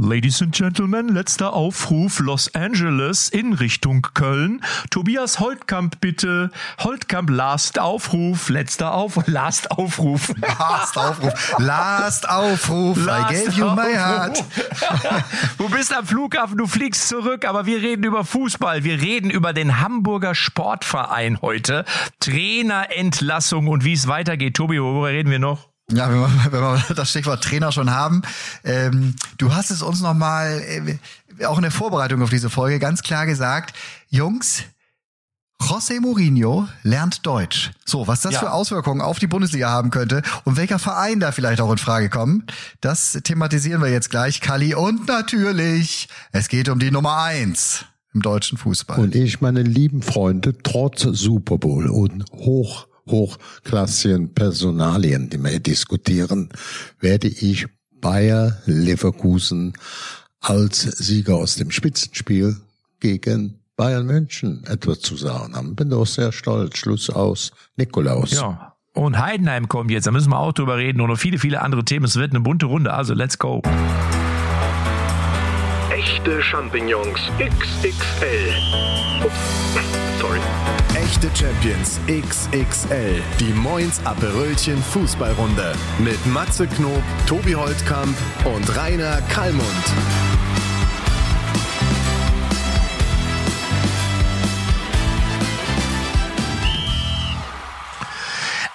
Ladies and Gentlemen, letzter Aufruf Los Angeles in Richtung Köln. Tobias Holtkamp bitte. Holtkamp, last Aufruf, letzter Auf, last Aufruf. Last Aufruf. Last Aufruf. Last I gave you my heart. du bist am Flughafen, du fliegst zurück, aber wir reden über Fußball. Wir reden über den Hamburger Sportverein heute. Trainerentlassung und wie es weitergeht. Tobi, worüber reden wir noch? Ja, wenn wir, wenn wir das Stichwort Trainer schon haben. Ähm, du hast es uns nochmal, äh, auch in der Vorbereitung auf diese Folge, ganz klar gesagt, Jungs, José Mourinho lernt Deutsch. So, was das Ja. für Auswirkungen auf die Bundesliga haben könnte und welcher Verein da vielleicht auch in Frage kommt, das thematisieren wir jetzt gleich, Kali. Und natürlich, es geht um die Nummer eins im deutschen Fußball. Und ich, meine lieben Freunde, trotz Super Bowl und hoch, hochklassigen Personalien, die wir hier diskutieren, werde ich Bayer Leverkusen als Sieger aus dem Spitzenspiel gegen Bayern München etwas zu sagen haben. Bin doch sehr stolz. Schluss aus. Nikolaus. Ja. Und Heidenheim kommt jetzt, da müssen wir auch drüber reden und noch viele, viele andere Themen. Es wird eine bunte Runde, also let's go. Echte Champignons XXL. Ups, sorry. Echte Champions XXL. Die Moins Aperölchen Fußballrunde. Mit Matze Knob, Tobi Holtkamp und Rainer Kallmund.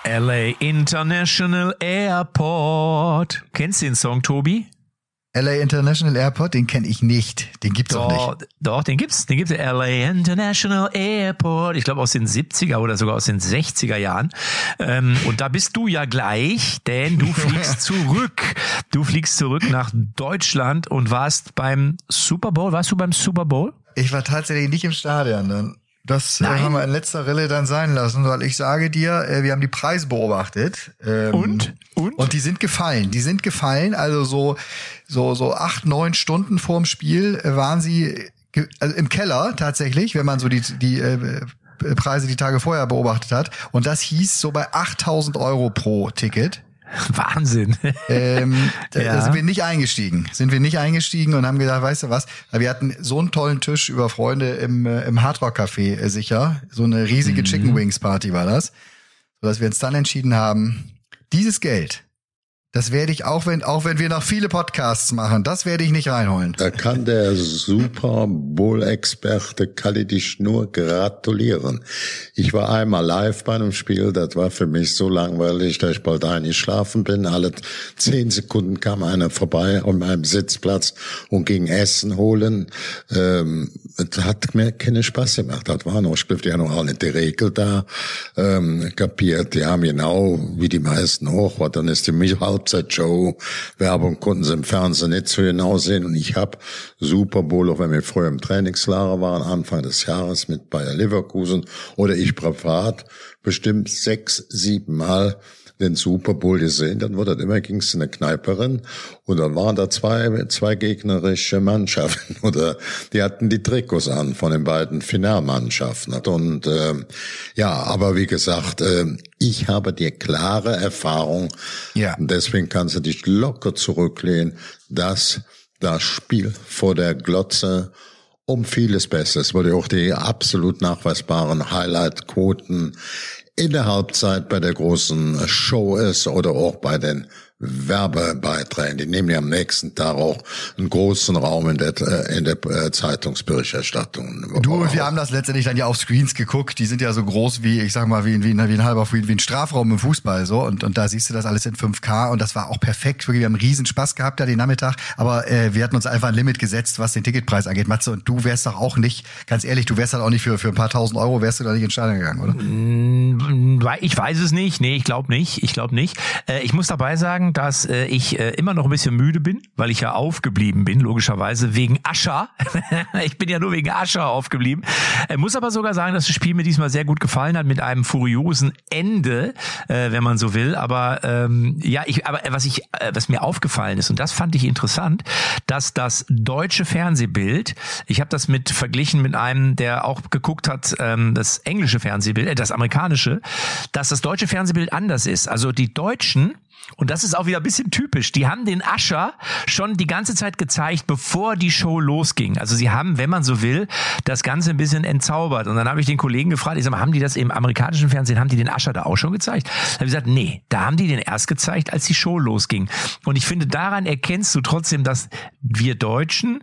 LA International Airport. Kennst du den Song, Tobi? LA International Airport, den kenne ich nicht. Den gibt's doch Doch, nicht. doch, den gibt's. Den gibt's. LA International Airport. Ich glaube aus den 70er oder sogar aus den 60er Jahren. Ähm, und da bist du ja gleich, denn du fliegst zurück. Du fliegst zurück nach Deutschland und warst beim Super Bowl. Warst du beim Super Bowl? Ich war tatsächlich nicht im Stadion. Dann. Das äh, Nein? haben wir in letzter Rille dann sein lassen, weil ich sage dir, äh, wir haben die Preise beobachtet. Ähm, Und? Und? Und die sind gefallen. Die sind gefallen. Also so, so, so acht, neun Stunden vorm Spiel äh, waren sie also im Keller tatsächlich, wenn man so die, die äh, Preise die Tage vorher beobachtet hat. Und das hieß so bei 8000 Euro pro Ticket. Wahnsinn. Ähm, da- Ja. Da sind wir nicht eingestiegen. Sind wir nicht eingestiegen und haben gedacht, weißt du was? Wir hatten so einen tollen Tisch über Freunde im, äh, im Hardrock Café äh, sicher. So eine riesige Mhm. Chicken Wings Party war das. Sodass wir uns dann entschieden haben, dieses Geld, das werde ich, auch wenn, auch wenn wir noch viele Podcasts machen, das werde ich nicht reinholen. Da kann der Super Bowl-Experte Kalli dich nur gratulieren. Ich war einmal live bei einem Spiel, das war für mich so langweilig, dass ich bald eingeschlafen bin. Alle zehn Sekunden kam einer vorbei an meinem Sitzplatz und ging Essen holen. Ähm, hat mir keinen Spaß gemacht. Das war noch, ich haben noch auch nicht die Regel da ähm, kapiert. Die haben genau, wie die meisten auch, was dann ist die Halbzeitshow, Werbung konnten sie im Fernsehen nicht so genau sehen. Und ich habe Super Bowl, auch wenn wir früher im Trainingslager waren, Anfang des Jahres mit Bayer Leverkusen oder ich privat, bestimmt sechs, sieben Mal den Super Bowl gesehen, dann wurde das immer, ging's in eine Kneiperin und dann waren da zwei, zwei gegnerische Mannschaften oder die hatten die Trikots an von den beiden Finalmannschaften. Und ähm, ja, aber wie gesagt, ähm, ich habe die klare Erfahrung, Ja. und deswegen kannst du dich locker zurücklehnen, dass das Spiel vor der Glotze um vieles besser ist, weil ja auch die absolut nachweisbaren Highlight-Quoten in der Halbzeit bei der großen Show ist oder auch bei den Werbebeiträgen. Die nehmen ja am nächsten Tag auch einen großen Raum in der, äh, in der äh, Zeitungsberichterstattung. Du und wir haben das letztendlich dann ja auf Screens geguckt. Die sind ja so groß wie, ich sag mal, wie, wie, wie ein halber, wie, wie ein Strafraum im Fußball, so. Und, und da siehst du das alles in 5K und das war auch perfekt. Wirklich, wir haben einen riesen Spaß gehabt da den Nachmittag. Aber äh, wir hatten uns einfach ein Limit gesetzt, was den Ticketpreis angeht. Matze, und du wärst doch auch nicht, ganz ehrlich, du wärst halt auch nicht für, für ein paar tausend Euro wärst du da nicht ins Stadion gegangen, oder? Wei- Ich weiß es nicht. Nee, ich glaube nicht. Ich glaube nicht. Äh, ich muss dabei sagen, dass äh, ich äh, immer noch ein bisschen müde bin, weil ich ja aufgeblieben bin, logischerweise wegen Ascher. ich bin ja nur wegen Ascher aufgeblieben. Äh, muss aber sogar sagen, dass das Spiel mir diesmal sehr gut gefallen hat mit einem furiosen Ende, äh, wenn man so will. Aber ähm, ja, ich, aber was ich, äh, was mir aufgefallen ist und das fand ich interessant, dass das deutsche Fernsehbild, ich habe das mit verglichen mit einem, der auch geguckt hat, ähm, das englische Fernsehbild, äh, das amerikanische, dass das deutsche Fernsehbild anders ist. Also die Deutschen Und das ist auch wieder ein bisschen typisch. Die haben den Ascher schon die ganze Zeit gezeigt, bevor die Show losging. Also sie haben, wenn man so will, das Ganze ein bisschen entzaubert. Und dann habe ich den Kollegen gefragt, ich sag mal, haben die das im amerikanischen Fernsehen, haben die den Ascher da auch schon gezeigt? Da habe ich gesagt, nee, da haben die den erst gezeigt, als die Show losging. Und ich finde, daran erkennst du trotzdem, dass wir Deutschen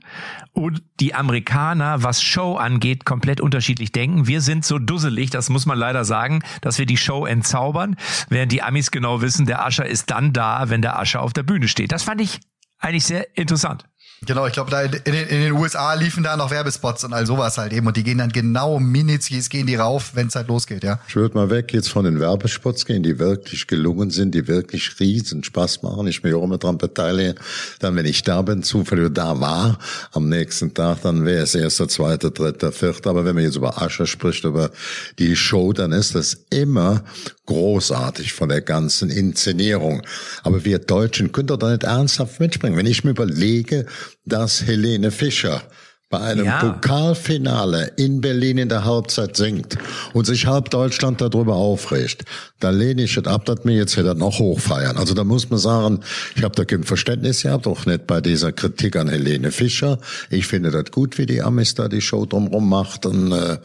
und die Amerikaner, was Show angeht, komplett unterschiedlich denken. Wir sind so dusselig, das muss man leider sagen, dass wir die Show entzaubern, während die Amis genau wissen, der Ascher ist dann da, wenn der Ascher auf der Bühne steht. Das fand ich eigentlich sehr interessant. Genau, ich glaube, da in, in, in, den USA liefen da noch Werbespots und all sowas halt eben. Und die gehen dann genau Minizis gehen die rauf, wenn es halt losgeht, ja. Ich würde mal weg jetzt von den Werbespots gehen, die wirklich gelungen sind, die wirklich riesen Spaß machen. Ich mich auch immer dran beteiligen. Dann, wenn ich da bin, zufällig da war, am nächsten Tag, dann wäre es erster, zweiter, dritter, vierter. Aber wenn man jetzt über Ascher spricht, über die Show, dann ist das immer großartig von der ganzen Inszenierung. Aber wir Deutschen können doch da nicht ernsthaft mitspringen. Wenn ich mir überlege, dass Helene Fischer bei einem ja. Pokalfinale in Berlin in der Halbzeit singt und sich halb Deutschland darüber aufregt, da lehne ich es ab, dass mir jetzt wieder noch hochfeiern. Also da muss man sagen, ich habe da kein Verständnis gehabt, auch nicht bei dieser Kritik an Helene Fischer. Ich finde das gut, wie die Amis da die Show drumherum macht. Und, äh,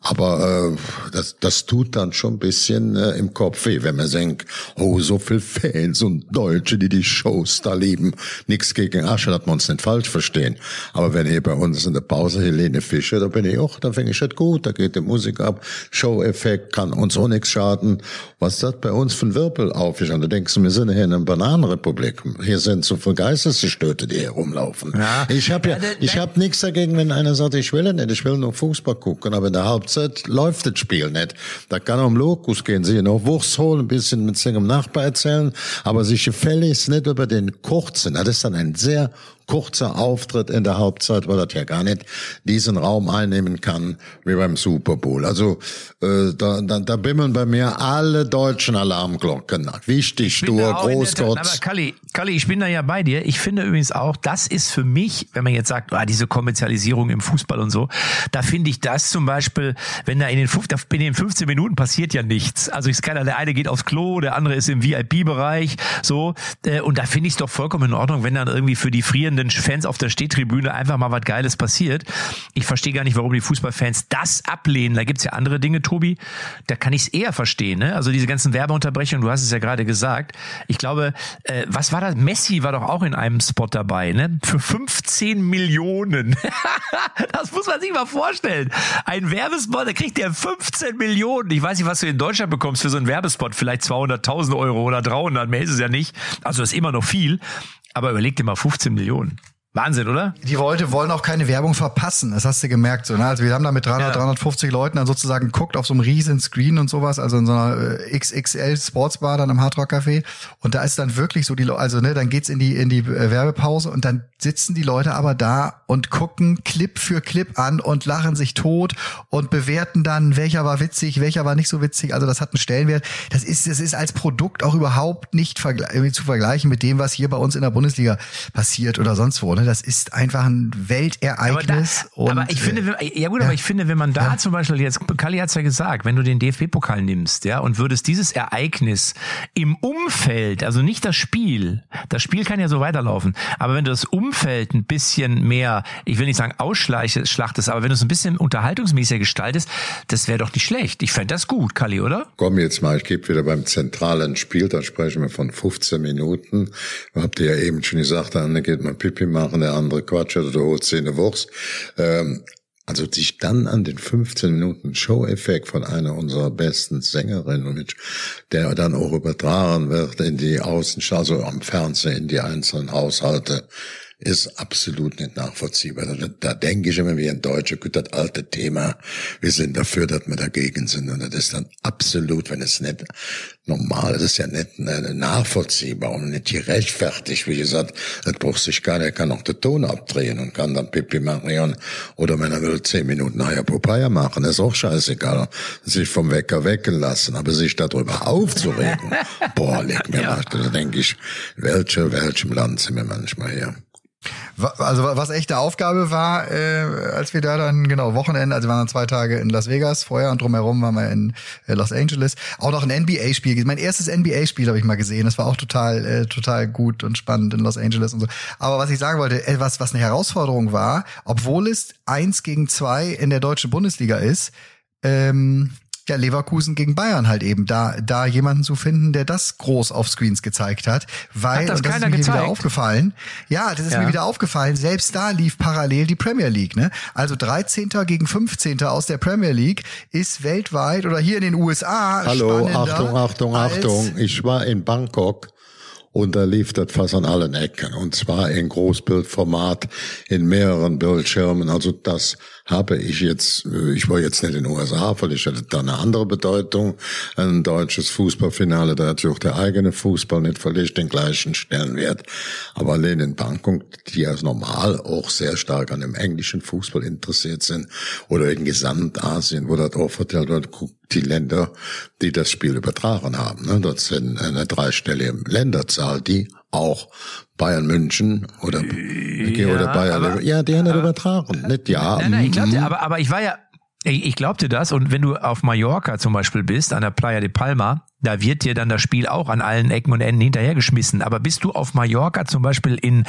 aber äh, das, das tut dann schon ein bisschen äh, im Kopf weh, wenn man denkt, oh, so viel Fans und Deutsche, die die Shows da lieben. Nichts gegen Asche, dass wir uns nicht falsch verstehen. Aber wenn hier bei uns in der Pause Helene Fischer, da bin ich auch, da finde ich das gut, da geht die Musik ab, Show-Effekt kann uns auch nichts schaden. Was das bei uns für ein Wirbel auf ist, und da denkst du, wir sind hier in einer Bananenrepublik. Hier sind so viele Geistesgestörte, die hier rumlaufen. Ja. Ich habe ja, ich habe nichts dagegen, wenn einer sagt, ich will nicht, ich will nur Fußball gucken, aber in der Halbzeit Halbzeit läuft das Spiel nicht. Da kann er um Lokus gehen, sich noch Wurst holen, ein bisschen mit seinem Nachbar erzählen, aber sich gefälligst nicht über den kurzen, das ist dann ein sehr kurzer Auftritt in der Halbzeit, weil das ja gar nicht diesen Raum einnehmen kann wie beim Super Bowl. Also äh, da, da, da bimmeln bei mir alle deutschen Alarmglocken. Wichtig, stur, großgott. Aber Kalli, Kalli, ich bin da ja bei dir. Ich finde übrigens auch, das ist für mich, wenn man jetzt sagt, ah, diese Kommerzialisierung im Fußball und so, da finde ich das zum Beispiel, wenn da in den, in den 15 Minuten passiert ja nichts. Also ich kann, der eine geht aufs Klo, der andere ist im VIP-Bereich, so. Äh, und da finde ich es doch vollkommen in Ordnung, wenn dann irgendwie für die frierenden jubelnden Fans auf der Stehtribüne einfach mal was Geiles passiert. Ich verstehe gar nicht, warum die Fußballfans das ablehnen. Da gibt's ja andere Dinge, Tobi. Da kann ich es eher verstehen. Ne? Also diese ganzen Werbeunterbrechungen, du hast es ja gerade gesagt. Ich glaube, äh, was war das? Messi war doch auch in einem Spot dabei, ne? Für 15 Millionen. das muss man sich mal vorstellen. Ein Werbespot, da kriegt der 15 Millionen. Ich weiß nicht, was du in Deutschland bekommst für so einen Werbespot. Vielleicht 200.000 Euro oder 300. Mehr ist es ja nicht. Also ist immer noch viel. Aber überleg dir mal 15 Millionen. Wahnsinn, oder? Die Leute wollen auch keine Werbung verpassen. Das hast du gemerkt. So, ne? Also wir haben da mit 300, ja. 350 Leuten dann sozusagen geguckt auf so einem riesen Screen und sowas, also in so einer äh, XXL Sportsbar dann im Hardrock Café. Und da ist dann wirklich so die, also ne, dann geht's in die in die äh, Werbepause und dann sitzen die Leute aber da und gucken Clip für Clip an und lachen sich tot und bewerten dann, welcher war witzig, welcher war nicht so witzig. Also das hat einen Stellenwert. Das ist, das ist als Produkt auch überhaupt nicht vergle zu vergleichen mit dem, was hier bei uns in der Bundesliga passiert oder sonst wo. Ne? Das ist einfach ein Weltereignis. Aber, da, und, aber ich finde, äh, ja gut, ja. aber ich finde, wenn man da ja. zum Beispiel jetzt, Kali hat's ja gesagt, wenn du den DFB-Pokal nimmst, ja, und würdest dieses Ereignis im Umfeld, also nicht das Spiel, das Spiel kann ja so weiterlaufen, aber wenn du das Umfeld ein bisschen mehr, ich will nicht sagen ausschlachtest, aber wenn du es ein bisschen unterhaltungsmäßiger gestaltest, das wäre doch nicht schlecht. Ich fände das gut, Kali, oder? Komm jetzt mal, ich gebe wieder beim zentralen Spiel, da sprechen wir von 15 Minuten. Habt ihr ja eben schon gesagt, dann geht man Pipi machen machen, der andere Quatsch oder holt Zähne Wurst. Ähm, also sich dann an den 15 Minuten Show-Effekt von einer unserer besten Sängerinnen, der dann auch übertragen wird in die Außenschau, also am Fernsehen, in die einzelnen Haushalte, ist absolut nicht nachvollziehbar. Da, da denke ich immer wie ein Deutscher, gut, das alte Thema, wir sind dafür, dass wir dagegen sind. Und das ist dann absolut, wenn es nicht normal, das ist ja nicht nachvollziehbar und nicht gerechtfertigt. Wie gesagt, das braucht sich gar nicht, er kann auch den Ton abdrehen und kann dann Pipi machen oder wenn er will, zehn Minuten nachher Popeye machen, ist auch scheißegal. Sich vom Wecker wecken lassen, aber sich darüber aufzuregen, boah, leg mir ja. nach, da denke ich, welche, welchem Land sind wir manchmal hier? Also was echte Aufgabe war, äh, als wir da dann, genau, Wochenende, also wir waren dann zwei Tage in Las Vegas vorher und drumherum waren wir in äh, Los Angeles. Auch noch ein NBA-Spiel. Mein erstes NBA-Spiel habe ich mal gesehen. Das war auch total, äh, total gut und spannend in Los Angeles und so. Aber was ich sagen wollte, etwas, was eine Herausforderung war, obwohl es eins gegen zwei in der deutschen Bundesliga ist, ähm, ja, Leverkusen gegen Bayern halt eben, da, da jemanden zu finden, der das groß auf Screens gezeigt hat, weil, hat das, und das keiner ist mir gezeigt? wieder aufgefallen, ja, das ist Ja. mir wieder aufgefallen, selbst da lief parallel die Premier League, ne? Also 13. gegen 15. aus der Premier League ist weltweit oder hier in den USA Hallo, spannender Achtung, Achtung, Achtung. Ich war in Bangkok und da lief das fast an allen Ecken. Und zwar in Großbildformat, in mehreren Bildschirmen. Also das habe ich jetzt, äh, ich war jetzt nicht in den USA, weil ich hatte da eine andere Bedeutung. Ein deutsches Fußballfinale, da hat sich auch der eigene Fußball nicht völlig den gleichen Stellenwert. Aber allein in Bangkok, die ja normal auch sehr stark an dem englischen Fußball interessiert sind, oder in Gesamtasien, wo das auch verteilt wird, die Länder, die das Spiel übertragen haben. Ne? Das sind eine dreistellige Länderzahl, die auch Bayern München oder, oder Bayern, aber- ja, die haben das übertragen. Nicht ja. Nein, nein, ich glaub mm, dir, aber, aber ich war ja, ich, ich glaub dir das und wenn du auf Mallorca zum Beispiel bist, an der Playa de Palma, da wird dir dann das Spiel auch an allen Ecken und Enden hinterhergeschmissen. Aber bist du auf Mallorca zum Beispiel in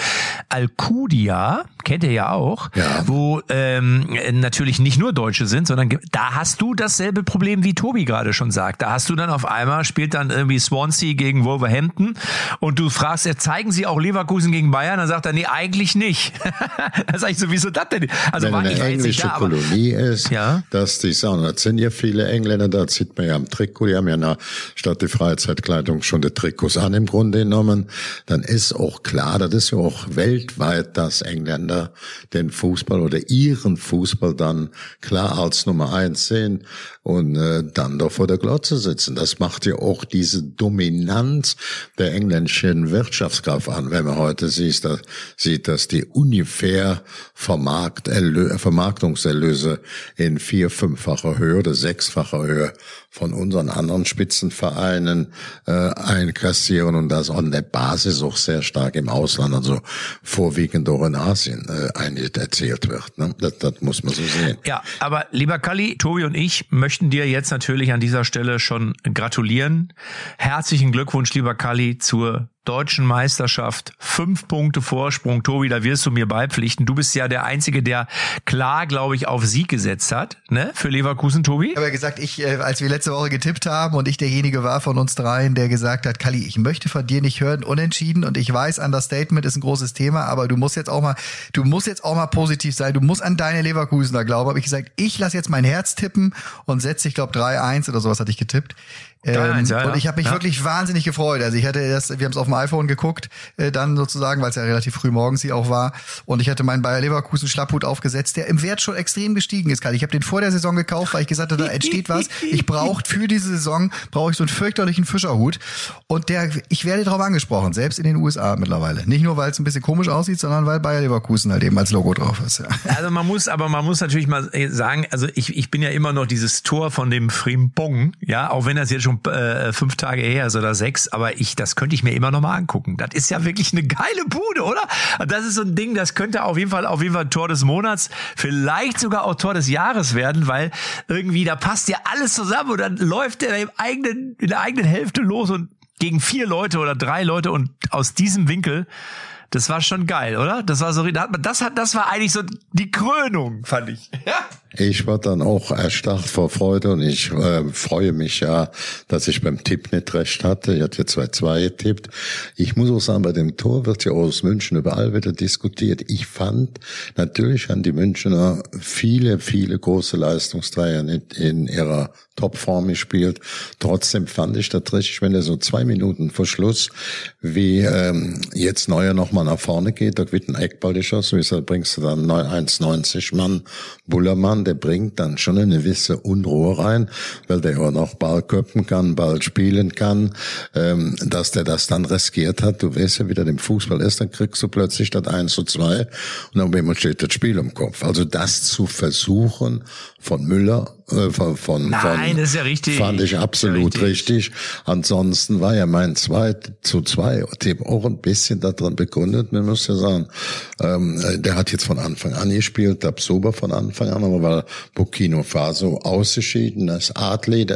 Alcudia, kennt ihr ja auch, Ja. wo ähm, natürlich nicht nur Deutsche sind, sondern da hast du dasselbe Problem, wie Tobi gerade schon sagt. Da hast du dann auf einmal, spielt dann irgendwie Swansea gegen Wolverhampton und du fragst, zeigen sie auch Leverkusen gegen Bayern? Dann sagt er, nee, eigentlich nicht. da sag ich so, wieso das denn? Also wenn war, eine englische da, Kolonie ist, Ja. dass die sagen, das sind ja viele Engländer, da sieht man ja am Trikot, die haben ja na, statt die Freizeitkleidung schon die Trikots an im Grunde genommen, dann ist auch klar, das ist ja auch weltweit, dass Engländer den Fußball oder ihren Fußball dann klar als Nummer eins sehen und äh, dann doch vor der Glotze sitzen. Das macht ja auch diese Dominanz der englischen Wirtschaftskraft an, wenn man heute sieht, dass, sieht, dass die ungefähr Vermarkt, Erlö Vermarktungserlöse in vier, fünffacher Höhe oder sechsfacher Höhe von unseren anderen Spitzenvereinen äh, einkassieren und das an der Basis auch sehr stark im Ausland, also vorwiegend auch in Asien äh, eigentlich erzählt wird. Ne? Das, das muss man so sehen. Ja, aber lieber Kalli, Tobi und ich möchten dir jetzt natürlich an dieser Stelle schon gratulieren. Herzlichen Glückwunsch, lieber Kalli, zur deutschen Meisterschaft. Fünf Punkte Vorsprung. Tobi, da wirst du mir beipflichten. Du bist ja der Einzige, der klar, glaube ich, auf Sieg gesetzt hat, ne? Für Leverkusen, Tobi. Ich habe ja gesagt, ich, äh, als wir letzte Woche getippt haben und ich derjenige war von uns dreien, der gesagt hat, Kalli, ich möchte von dir nicht hören, unentschieden und ich weiß, Understatement ist ein großes Thema, aber du musst jetzt auch mal, du musst jetzt auch mal positiv sein, du musst an deine Leverkusener glauben. Habe ich gesagt, ich lasse jetzt mein Herz tippen und setze, ich glaube 3-1 oder sowas hatte ich getippt. 3-1, ja, und ich habe mich Ja. wirklich wahnsinnig gefreut. Also ich hatte das, wir haben es auf dem iPhone geguckt, äh, dann sozusagen, weil es ja relativ früh morgens hier auch war. Und ich hatte meinen Bayer Leverkusen Schlapphut aufgesetzt, der im Wert schon extrem gestiegen ist. Ich habe den vor der Saison gekauft, weil ich gesagt habe, da entsteht was. Ich brauche für diese Saison brauche ich so einen fürchterlichen Fischerhut. Und der, ich werde darauf angesprochen, selbst in den USA mittlerweile. Nicht nur, weil es ein bisschen komisch aussieht, sondern weil Bayer Leverkusen halt eben als Logo drauf ist. Ja. Also man muss, aber man muss natürlich mal sagen, also ich, ich bin ja immer noch dieses Tor von dem Frimpong, ja, auch wenn das jetzt schon äh, fünf Tage her ist oder sechs, aber ich, das könnte ich mir immer noch mal angucken. Das ist ja wirklich eine geile Bude, oder? Das ist so ein Ding, das könnte auf jeden Fall, auf jeden Fall Tor des Monats, vielleicht sogar auch Tor des Jahres werden, weil irgendwie da passt ja alles zusammen und dann läuft der im eigenen, in der eigenen Hälfte los und gegen vier Leute oder drei Leute und aus diesem Winkel das war schon geil, oder? Das war so, das hat, das war eigentlich so die Krönung, fand ich. Ja. Ich war dann auch erstarrt vor Freude und ich äh, freue mich ja, dass ich beim Tipp nicht recht hatte. Ich hatte 2-2 getippt. Ich muss auch sagen, bei dem Tor wird ja aus München überall wieder diskutiert. Ich fand, natürlich haben die Münchner viele, viele große Leistungsträger nicht in ihrer Topform gespielt. Trotzdem fand ich das richtig, wenn er so zwei Minuten vor Schluss, wie ähm, jetzt Neuer nochmal nach vorne geht, da wird ein Eckball geschossen, wie gesagt, bringst du dann 1,90 Mann Bullermann, der bringt dann schon eine gewisse Unruhe rein, weil der ja noch Ball köpfen kann, Ball spielen kann, ähm, dass der das dann riskiert hat. Du weißt ja, wie der im Fußball ist, dann kriegst du plötzlich das 1 zu 2 und dann steht das Spiel im Kopf. Also das zu versuchen von Müller, äh, von, von, Nein, von, das ist ja richtig. Fand ich absolut richtig. Ansonsten war ja mein zwei zu zwei Tipp auch ein bisschen darin begründet. Man muss ja sagen, ähm, der hat jetzt von Anfang an gespielt, Tabsoba von Anfang an, aber weil Burkina Faso ausgeschieden ist, Adli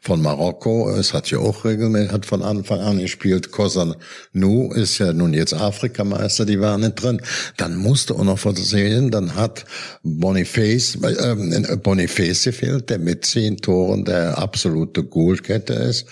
von Marokko, es hat ja auch regelmäßig, hat von Anfang an gespielt, Kosan Nu ist ja nun jetzt Afrikameister, die waren nicht drin. Dann musste auch noch versehen, dann hat Boniface, äh, Boniface gefehlt, der mit zehn Toren der absolute Goalgetter ist.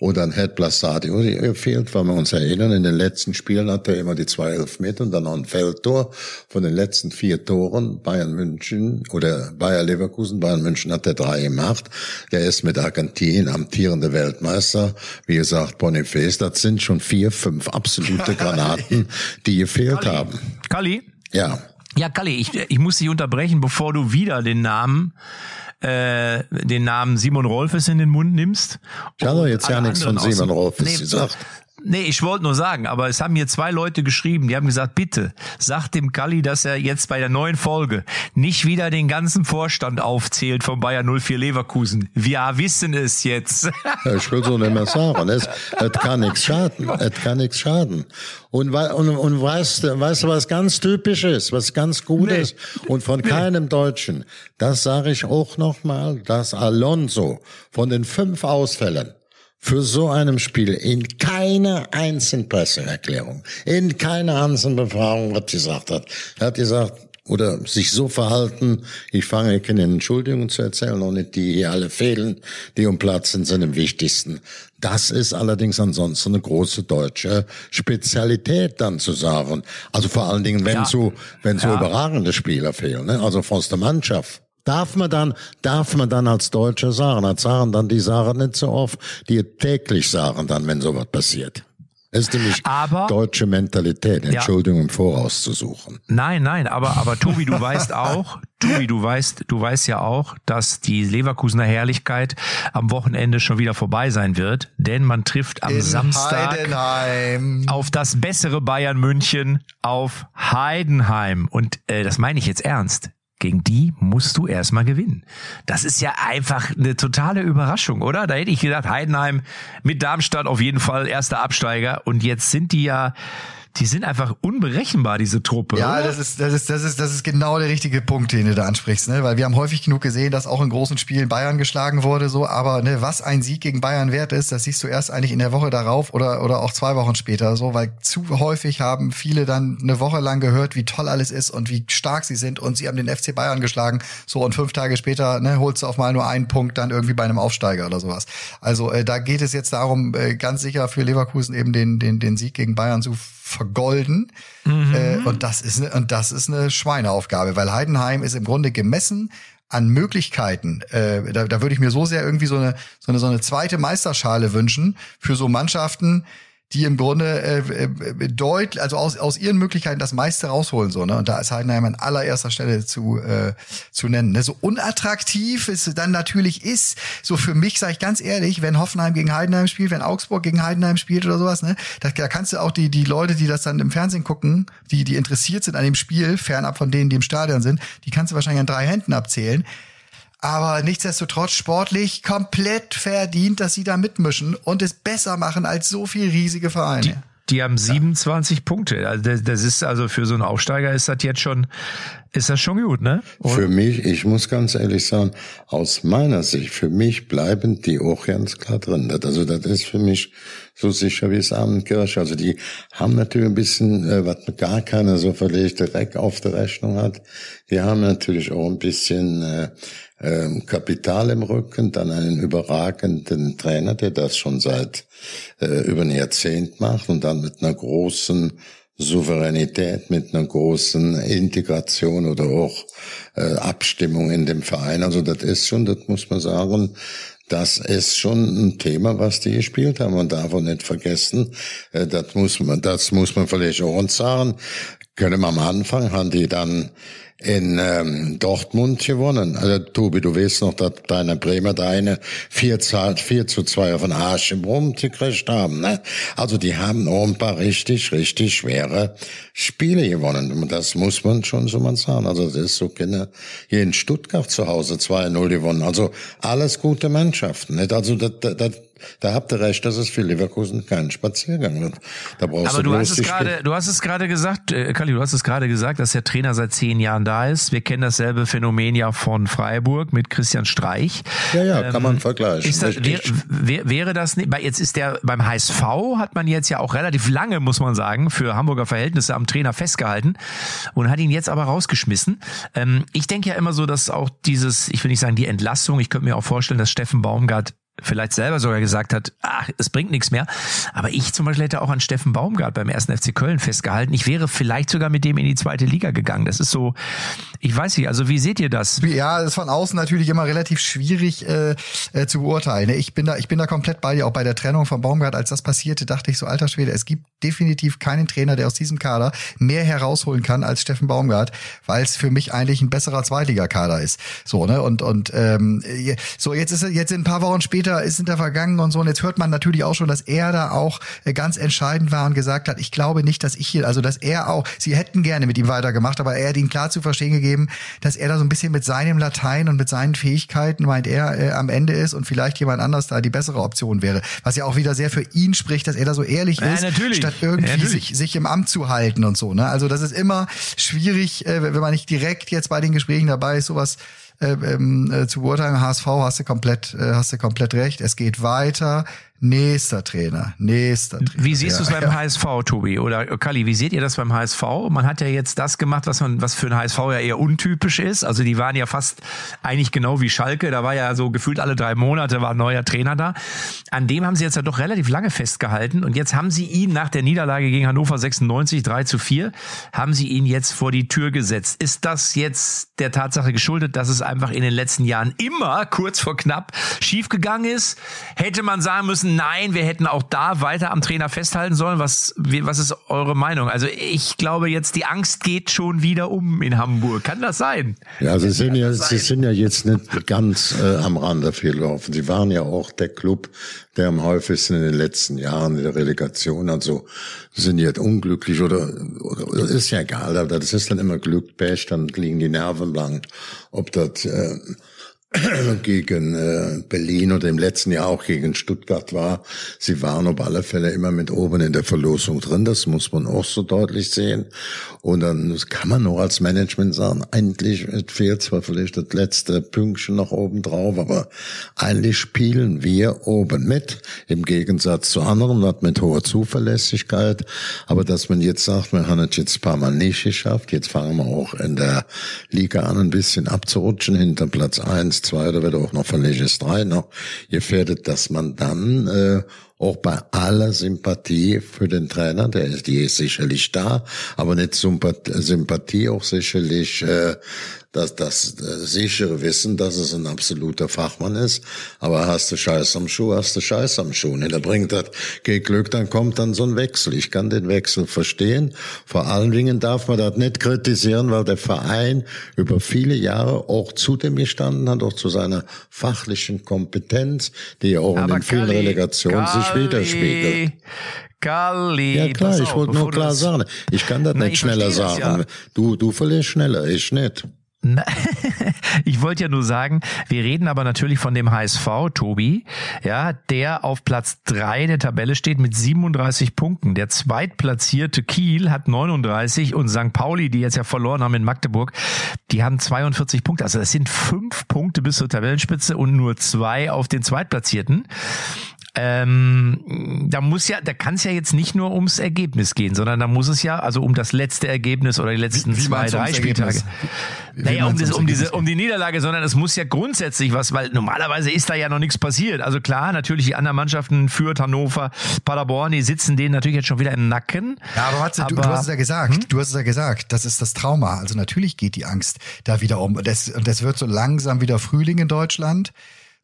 Und dann hat Blasadio gefehlt, weil wir uns erinnern, in den letzten Spielen hat er immer die zwei Elfmeter und dann noch ein Feldtor. Von den letzten vier Toren Bayern München oder Bayer Leverkusen, Bayern München hat er drei gemacht. Der ist mit Argentinien amtierender Weltmeister. Wie gesagt, Boniface, das sind schon vier, fünf absolute Granaten, die gefehlt Kalli. haben. Kalli? Ja. Ja, Kalli, ich, ich muss dich unterbrechen, bevor du wieder den Namen äh, den Namen Simon Rolfes in den Mund nimmst. Ich habe jetzt ja nichts von Simon Rolfes Nee, gesagt. Nee, ich wollte nur sagen, aber es haben mir zwei Leute geschrieben, die haben gesagt, bitte, sag dem Kalli, dass er jetzt bei der neuen Folge nicht wieder den ganzen Vorstand aufzählt von Bayer 04 Leverkusen. Wir wissen es jetzt. Ich will so nicht mehr sagen. Es, es kann nichts schaden. Es kann nichts schaden. Und, und, und weißt, du- weißt du, was ganz typisch ist, was ganz gut Nee. ist und von keinem Deutschen, das sage ich auch nochmal, dass Alonso von den fünf Ausfällen für so einem Spiel in keiner einzigen Presseerklärung, in keiner einzigen Befragung was gesagt hat. Er hat gesagt, oder sich so verhalten, ich fange keine Entschuldigungen zu erzählen, nicht die hier alle fehlen, die um Platz sind, sind am wichtigsten. Das ist allerdings ansonsten eine große deutsche Spezialität dann zu sagen. Also vor allen Dingen, wenn Ja. so, wenn so Ja. überragende Spieler fehlen, ne? also aus der Mannschaft. Darf man dann, darf man dann als Deutscher sagen, als sagen dann die sagen nicht so oft, die täglich sagen dann, wenn sowas passiert. Das ist nämlich Aber- deutsche Mentalität, Entschuldigung im Voraus zu suchen. Nein, nein, aber, aber Tobi, du weißt auch, Tobi, du weißt, du weißt ja auch, dass die Leverkusener Herrlichkeit am Wochenende schon wieder vorbei sein wird, denn man trifft am In Samstag Heidenheim. auf das bessere Bayern München auf Heidenheim. Und äh, das meine ich jetzt ernst. Gegen die musst du erstmal gewinnen. Das ist ja einfach eine totale Überraschung, oder? Da hätte ich gedacht, Heidenheim mit Darmstadt auf jeden Fall erster Absteiger. Und jetzt sind die ja, die sind einfach unberechenbar, diese Truppe. Ja, das ist, das ist, das ist, das ist genau der richtige Punkt, den du da ansprichst, ne? Weil wir haben häufig genug gesehen, dass auch in großen Spielen Bayern geschlagen wurde, so. Aber, ne, was ein Sieg gegen Bayern wert ist, das siehst du erst eigentlich in der Woche darauf oder, oder auch zwei Wochen später, so. Weil zu häufig haben viele dann eine Woche lang gehört, wie toll alles ist und wie stark sie sind und sie haben den FC Bayern geschlagen, so. Und fünf Tage später, ne, holst du auf mal nur einen Punkt dann irgendwie bei einem Aufsteiger oder sowas. Also, äh, da geht es jetzt darum, äh, ganz sicher für Leverkusen eben den, den, den Sieg gegen Bayern zu vergolden. Äh, und das ist ne, und das ist eine Schweineaufgabe, weil Heidenheim ist im Grunde gemessen an Möglichkeiten. Äh, da, da würde ich mir so sehr irgendwie so eine so eine so eine zweite Meisterschale wünschen für so Mannschaften, die im Grunde äh, äh, deutlich, also aus, aus ihren Möglichkeiten das meiste rausholen so, ne? Und da ist Heidenheim an allererster Stelle zu äh, zu nennen. Ne? So unattraktiv es dann natürlich ist, so für mich sage ich ganz ehrlich, wenn Hoffenheim gegen Heidenheim spielt, wenn Augsburg gegen Heidenheim spielt oder sowas, ne, da, da kannst du auch die die Leute, die das dann im Fernsehen gucken, die die interessiert sind an dem Spiel, fernab von denen, die im Stadion sind, die kannst du wahrscheinlich an drei Händen abzählen. Aber nichtsdestotrotz sportlich komplett verdient, dass sie da mitmischen und es besser machen als so viel riesige Vereine. Die haben 27 Punkte. Also das, das ist also für so einen Aufsteiger ist das jetzt schon, ist das schon gut, ne? Für mich, ich muss ganz ehrlich sagen, aus meiner Sicht, für mich bleiben die auch ganz klar drin. Das, also das ist für mich so sicher wie es Abendkirche. Also die haben natürlich ein bisschen, äh, was gar keiner so verlegte Reck auf der Rechnung hat. Die haben natürlich auch ein bisschen äh, ähm, Kapital im Rücken, dann einen überragenden Trainer, der das schon seit äh, über ein Jahrzehnt macht und dann mit einer großen Souveränität, mit einer großen Integration oder auch äh, Abstimmung in dem Verein. Also das ist schon, das muss man sagen, das ist schon ein Thema, was die gespielt haben. Man darf auch nicht vergessen, äh, das muss man, das muss man vielleicht auch uns sagen. Können wir am Anfang, haben die dann in ähm, Dortmund gewonnen. Also Tobi, du weißt noch, dass deine Bremer deine 4, 4 zu 2 auf den Arsch im Rum gekriegt haben. Ne? Also die haben auch ein paar richtig, richtig schwere Spiele gewonnen. Das muss man schon so mal sagen. Also das ist so keine, hier in Stuttgart zu Hause 2-0 gewonnen. Also alles gute Mannschaften. Nicht? Also das, das, da habt ihr recht, dass es für Leverkusen kein Spaziergang wird. Da brauchst Aber du, du hast es gerade, du hast es gerade gesagt, äh, Kali, du hast es gerade gesagt, dass der Trainer seit zehn Jahren da ist. Wir kennen dasselbe Phänomen ja von Freiburg mit Christian Streich. Ja, ja, kann man ähm, vergleichen. Ist das, wär, wär, wäre das nicht, jetzt ist der beim HSV hat man jetzt ja auch relativ lange, muss man sagen, für Hamburger Verhältnisse am Trainer festgehalten und hat ihn jetzt aber rausgeschmissen. Ähm, ich denke ja immer so, dass auch dieses, ich will nicht sagen die Entlassung, ich könnte mir auch vorstellen, dass Steffen Baumgart vielleicht selber sogar gesagt hat, ach, es bringt nichts mehr. Aber ich zum Beispiel hätte auch an Steffen Baumgart beim ersten FC Köln festgehalten. Ich wäre vielleicht sogar mit dem in die zweite Liga gegangen. Das ist so, ich weiß nicht, also wie seht ihr das? Ja, das ist von außen natürlich immer relativ schwierig äh, äh, zu beurteilen. Ich bin da, ich bin da komplett bei dir. Auch bei der Trennung von Baumgart, als das passierte, dachte ich so, alter Schwede, es gibt definitiv keinen Trainer, der aus diesem Kader mehr herausholen kann als Steffen Baumgart, weil es für mich eigentlich ein besserer Zweitligakader ist. So, ne? Und, und ähm, so, jetzt ist jetzt ein paar Wochen später ist hinter vergangen und so. Und jetzt hört man natürlich auch schon, dass er da auch äh, ganz entscheidend war und gesagt hat, ich glaube nicht, dass ich hier, also dass er auch, sie hätten gerne mit ihm weitergemacht, aber er hat ihnen klar zu verstehen gegeben, dass er da so ein bisschen mit seinem Latein und mit seinen Fähigkeiten, meint er, äh, am Ende ist und vielleicht jemand anders da die bessere Option wäre. Was ja auch wieder sehr für ihn spricht, dass er da so ehrlich ja, ist, natürlich. statt irgendwie ja, sich, sich im Amt zu halten und so. Ne? Also das ist immer schwierig, äh, wenn man nicht direkt jetzt bei den Gesprächen dabei ist, sowas äh, ähm, äh, zu beurteilen. HSV hast du komplett, äh, hast du komplett recht. Es geht weiter. Nächster Trainer, nächster Trainer. Wie siehst du es beim ja. HSV, Tobi? Oder Kali, wie seht ihr das beim HSV? Man hat ja jetzt das gemacht, was man, was für ein HSV ja eher untypisch ist. Also die waren ja fast eigentlich genau wie Schalke. Da war ja so gefühlt alle drei Monate war ein neuer Trainer da. An dem haben sie jetzt ja doch relativ lange festgehalten. Und jetzt haben sie ihn nach der Niederlage gegen Hannover 96, 3 zu 4, haben sie ihn jetzt vor die Tür gesetzt. Ist das jetzt der Tatsache geschuldet, dass es einfach in den letzten Jahren immer kurz vor knapp schiefgegangen ist? Hätte man sagen müssen, müssen, nein, wir hätten auch da weiter am Trainer festhalten sollen. Was, was ist eure Meinung? Also ich glaube jetzt, die Angst geht schon wieder um in Hamburg. Kann das sein? Ja, sie sind ja, sie sind ja jetzt nicht ganz äh, am Rande viel gelaufen. Sie waren ja auch der Club, der am häufigsten in den letzten Jahren in der Relegation, also sind jetzt unglücklich oder, oder, oder ist ja egal, aber das ist dann immer Glück, Pech, dann liegen die Nerven blank. Ob das äh, gegen äh, Berlin oder im letzten Jahr auch gegen Stuttgart war. Sie waren auf alle Fälle immer mit oben in der Verlosung drin. Das muss man auch so deutlich sehen. Und dann kann man nur als Management sagen, eigentlich fehlt zwar vielleicht das letzte Pünktchen noch oben drauf, aber eigentlich spielen wir oben mit. Im Gegensatz zu anderen, was mit hoher Zuverlässigkeit. Aber dass man jetzt sagt, wir haben es jetzt ein paar Mal nicht geschafft, jetzt fangen wir auch in der Liga an, ein bisschen abzurutschen hinter Platz eins 2 oder wird auch noch von Legis 3 noch gefährdet, dass man dann äh, auch bei aller Sympathie für den Trainer, der ist, die ist sicherlich da, aber nicht Sympathie auch sicherlich äh, das, das äh, sichere Wissen, dass es ein absoluter Fachmann ist. Aber hast du Scheiß am Schuh, hast du Scheiß am Schuh. Ne? Da bringt das, geht Glück, dann kommt dann so ein Wechsel. Ich kann den Wechsel verstehen. Vor allen Dingen darf man das nicht kritisieren, weil der Verein über viele Jahre auch zu dem gestanden hat, auch zu seiner fachlichen Kompetenz, die ja auch Aber in den vielen Relegationen sich widerspiegelt. Kali, ja klar, ich wollte nur klar sagen. Ich kann das Na, nicht schneller sagen. Ja. Du, du verlierst schneller, ich nicht. Ich wollte ja nur sagen, wir reden aber natürlich von dem HSV, Tobi, ja, der auf Platz drei der Tabelle steht mit 37 Punkten. Der zweitplatzierte Kiel hat 39 und St. Pauli, die jetzt ja verloren haben in Magdeburg, die haben 42 Punkte. Also das sind fünf Punkte bis zur Tabellenspitze und nur zwei auf den zweitplatzierten ähm, da muss ja, da kann es ja jetzt nicht nur ums Ergebnis gehen, sondern da muss es ja, also um das letzte Ergebnis oder die letzten wie, wie zwei, drei Spieltage. Wie, naja, um, das, um diese, um die Niederlage, sondern es muss ja grundsätzlich was, weil normalerweise ist da ja noch nichts passiert. Also klar, natürlich die anderen Mannschaften, Fürth, Hannover, Paderborn, die sitzen denen natürlich jetzt schon wieder im Nacken. Ja, aber, warte, aber du, du, hast es ja gesagt, hm? du hast es ja gesagt, das ist das Trauma. Also natürlich geht die Angst da wieder um. Das, und das wird so langsam wieder Frühling in Deutschland.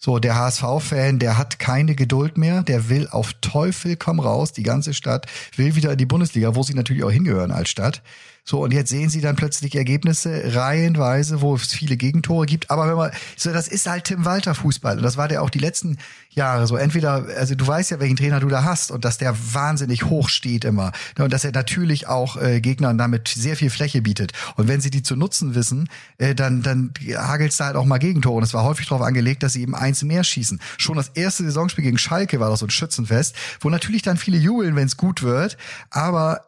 So, der HSV-Fan, der hat keine Geduld mehr, der will auf Teufel komm raus, die ganze Stadt will wieder in die Bundesliga, wo sie natürlich auch hingehören als Stadt. So, und jetzt sehen sie dann plötzlich Ergebnisse reihenweise, wo es viele Gegentore gibt. Aber wenn man, so, das ist halt Tim Walter Fußball. Und das war der auch die letzten Jahre so. Entweder, also du weißt ja, welchen Trainer du da hast und dass der wahnsinnig hoch steht immer. Und dass er natürlich auch äh, Gegnern damit sehr viel Fläche bietet. Und wenn sie die zu nutzen wissen, äh, dann, dann hagelst da halt auch mal Gegentore. Und es war häufig darauf angelegt, dass sie eben eins mehr schießen. Schon das erste Saisonspiel gegen Schalke war doch so ein Schützenfest, wo natürlich dann viele jubeln, wenn es gut wird. Aber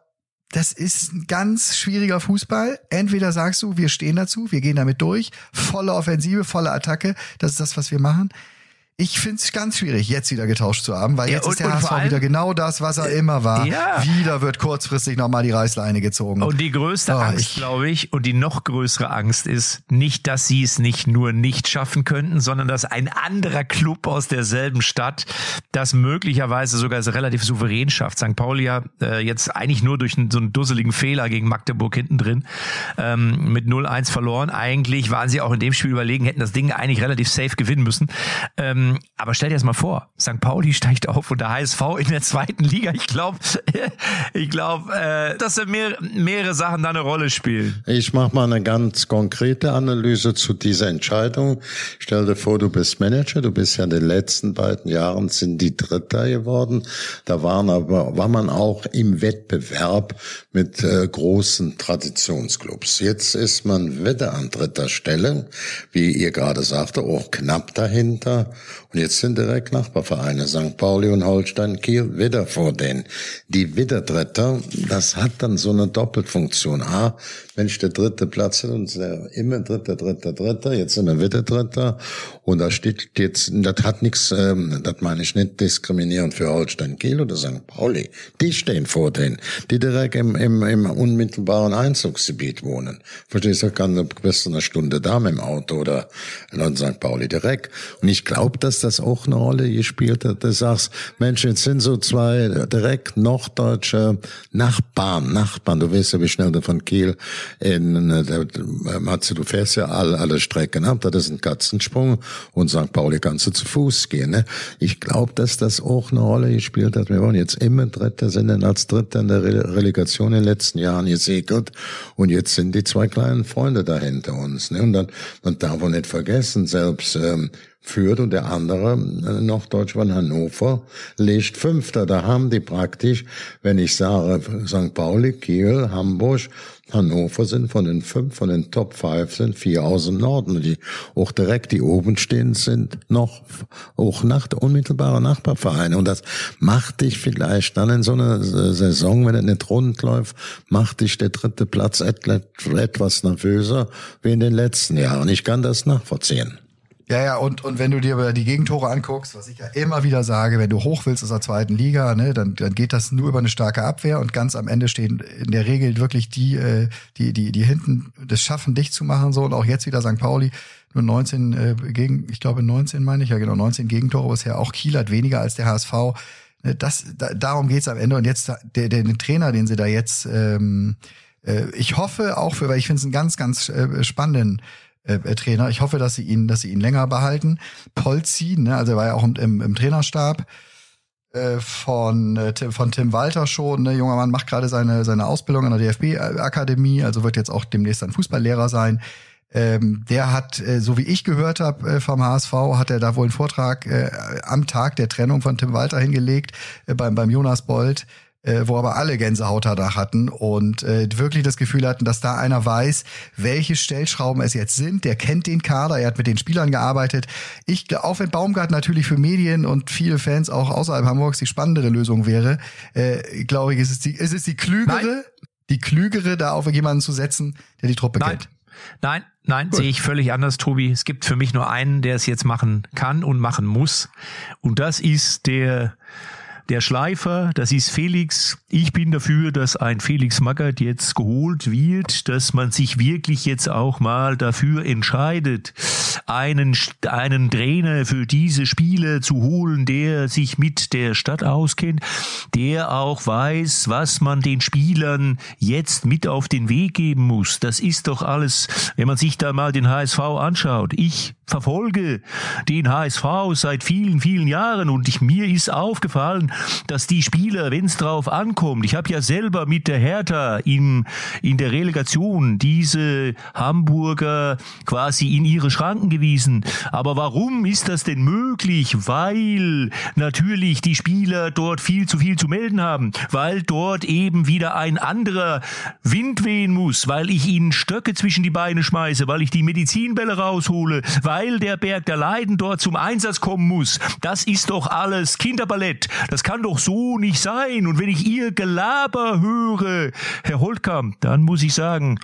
das ist ein ganz schwieriger Fußball. Entweder sagst du, wir stehen dazu, wir gehen damit durch, volle Offensive, volle Attacke, das ist das, was wir machen. Ich finde es ganz schwierig, jetzt wieder getauscht zu haben, weil Ja, jetzt und- ist der HSV allem- wieder genau das, was er immer war. Ja. Wieder wird kurzfristig nochmal die Reißleine gezogen. Und die größte Oh, Angst, glaube ich, und die noch größere Angst ist nicht, dass sie es nicht nur nicht schaffen könnten, sondern dass ein anderer Club aus derselben Stadt das möglicherweise sogar relativ souverän schafft. St. Pauli ja äh, jetzt eigentlich nur durch einen, so einen dusseligen Fehler gegen Magdeburg hinten drin ähm, mit 0-1 verloren. Eigentlich waren sie auch in dem Spiel überlegen, hätten das Ding eigentlich relativ safe gewinnen müssen. Ähm, aber stell dir das mal vor, St. Pauli steigt auf und der HSV in der zweiten Liga. Ich glaube, ich glaube, äh, dass da mehr, mehrere Sachen da eine Rolle spielen. Ich mache mal eine ganz konkrete Analyse zu dieser Entscheidung. Stell dir vor, du bist Manager, du bist ja in den letzten beiden Jahren sind die Dritter geworden. Da waren aber war man auch im Wettbewerb mit äh, großen Traditionsclubs. Jetzt ist man wieder an dritter Stelle, wie ihr gerade sagte, auch knapp dahinter. Jetzt sind direkt Nachbarvereine St. Pauli und Holstein Kiel wieder vor denen. Die wieder Dritter, das hat dann so eine Doppelfunktion. A, Mensch, der dritte Platz ist uns der immer dritter, dritter, dritter, jetzt sind wir wieder. Und da steht jetzt, das hat nichts, ähm, das meine ich nicht diskriminierend für Holstein Kiel oder St. Pauli. Die stehen vor denen, die direkt im, im, im unmittelbaren Einzugsgebiet wohnen. Verstehst du, kann, du bist eine Stunde da mit dem Auto oder in St. Pauli direkt. Und ich glaube, dass das auch eine Rolle gespielt hat. Du sagst, Mensch, jetzt sind so zwei direkt norddeutsche Nachbarn, Nachbarn. Du weißt ja, wie schnell du von Kiel in, äh, Matze, du fährst ja alle, alle Strecken ab. Das ist ein Katzensprung. Und St. Pauli kannst du zu Fuß gehen. Ne? Ich glaube, dass das auch eine Rolle gespielt hat. Wir waren jetzt immer Dritter, sind dann als Dritter in der Re Relegation in den letzten Jahren gesegelt. Und jetzt sind die zwei kleinen Freunde da hinter uns. Ne? Und dann, man darf auch nicht vergessen, selbst ähm, Fürth und der andere, äh, Norddeutsch von Hannover, legt Fünfter. Da haben die praktisch, wenn ich sage, St. Pauli, Kiel, Hamburg, Hannover sind von den fünf, von den Top Five sind vier aus dem Norden. Die auch direkt, die oben stehen, sind noch auch nach, unmittelbare Nachbarvereine. Und das macht dich vielleicht dann in so einer Saison, wenn es nicht rund läuft, macht dich der dritte Platz et- etwas nervöser wie in den letzten Jahren. Ich kann das nachvollziehen. Ja, ja, und, und wenn du dir die Gegentore anguckst, was ich ja immer wieder sage, wenn du hoch willst aus der zweiten Liga, ne, dann, dann geht das nur über eine starke Abwehr und ganz am Ende stehen in der Regel wirklich die, äh, die, die, die hinten das schaffen, dicht zu machen, so und auch jetzt wieder St. Pauli. Nur 19 äh, gegen, ich glaube 19 meine ich, ja genau, 19 Gegentore bisher. Auch Kiel hat weniger als der HSV. Ne, Das, da, darum geht's am Ende. Und jetzt der, der, der Trainer, den sie da jetzt, ähm, äh, ich hoffe auch für, weil ich finde es einen ganz, ganz äh, spannenden äh, äh, Trainer. Ich hoffe, dass sie ihn, dass sie ihn länger behalten. Polzi, ne, also er war ja auch im, im, Trainerstab äh, von, äh, Tim, von Tim Walter schon. Ne, junger Mann macht gerade seine, seine Ausbildung an der DFB-Akademie, also wird jetzt auch demnächst ein Fußballlehrer sein. Ähm, der hat, so wie ich gehört habe vom HSV, hat er da wohl einen Vortrag äh, am Tag der Trennung von Tim Walter hingelegt beim, beim Jonas Bold äh, wo aber alle Gänsehaut danach hatten und äh, wirklich das Gefühl hatten, dass da einer weiß, welche Stellschrauben es jetzt sind. Der kennt den Kader, er hat mit den Spielern gearbeitet. Ich glaube, auch wenn Baumgart natürlich für Medien und viele Fans auch außerhalb Hamburgs die spannendere Lösung wäre, äh, glaube ich, ist es die, ist es die klügere, Nein. die klügere, da auf jemanden zu setzen, der die Truppe Nein. kennt. Nein, nein, sehe ich völlig anders, Tobi. Es gibt für mich nur einen, der es jetzt machen kann und machen muss. Und das ist der, der Schleifer, das ist Felix. Ich bin dafür, dass ein Felix Magath jetzt geholt wird, dass man sich wirklich jetzt auch mal dafür entscheidet, einen, einen Trainer für diese Spiele zu holen, der sich mit der Stadt auskennt, der auch weiß, was man den Spielern jetzt mit auf den Weg geben muss. Das ist doch alles, wenn man sich da mal den HSV anschaut. Ich verfolge den HSV seit vielen, vielen Jahren und ich, mir ist aufgefallen, dass die Spieler, wenn es drauf ankommt, ich habe ja selber mit der Hertha in, in der Relegation diese Hamburger quasi in ihre Schranken gewiesen. Aber warum ist das denn möglich? Weil natürlich die Spieler dort viel zu viel zu melden haben, weil dort eben wieder ein anderer Wind wehen muss, weil ich ihnen Stöcke zwischen die Beine schmeiße, weil ich die Medizinbälle raushole, weil der Berg der Leiden dort zum Einsatz kommen muss. Das ist doch alles Kinderballett. Das kann doch so nicht sein. Und wenn ich ihr Gelaber höre, Herr Holtkamp, dann muss ich sagen,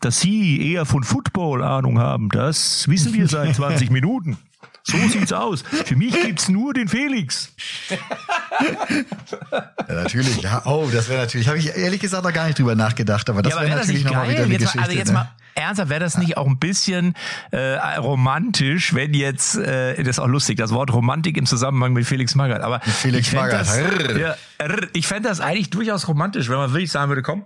dass Sie eher von Football Ahnung haben. Das wissen wir seit 20 Minuten. So sieht's aus. Für mich gibt's nur den Felix. Ja, natürlich. Ja, oh, das wäre natürlich. Habe ich ehrlich gesagt noch gar nicht drüber nachgedacht, aber das Ja, wäre das natürlich nochmal wieder eine Jetzt, Geschichte. mal- also jetzt ne? mal ernsthaft, wäre das nicht auch ein bisschen äh, romantisch, wenn jetzt, äh, das ist auch lustig, das Wort Romantik im Zusammenhang mit Felix Magath, aber Felix ich fänd Magath. das, ja, ich fände das eigentlich durchaus romantisch, wenn man wirklich sagen würde, komm,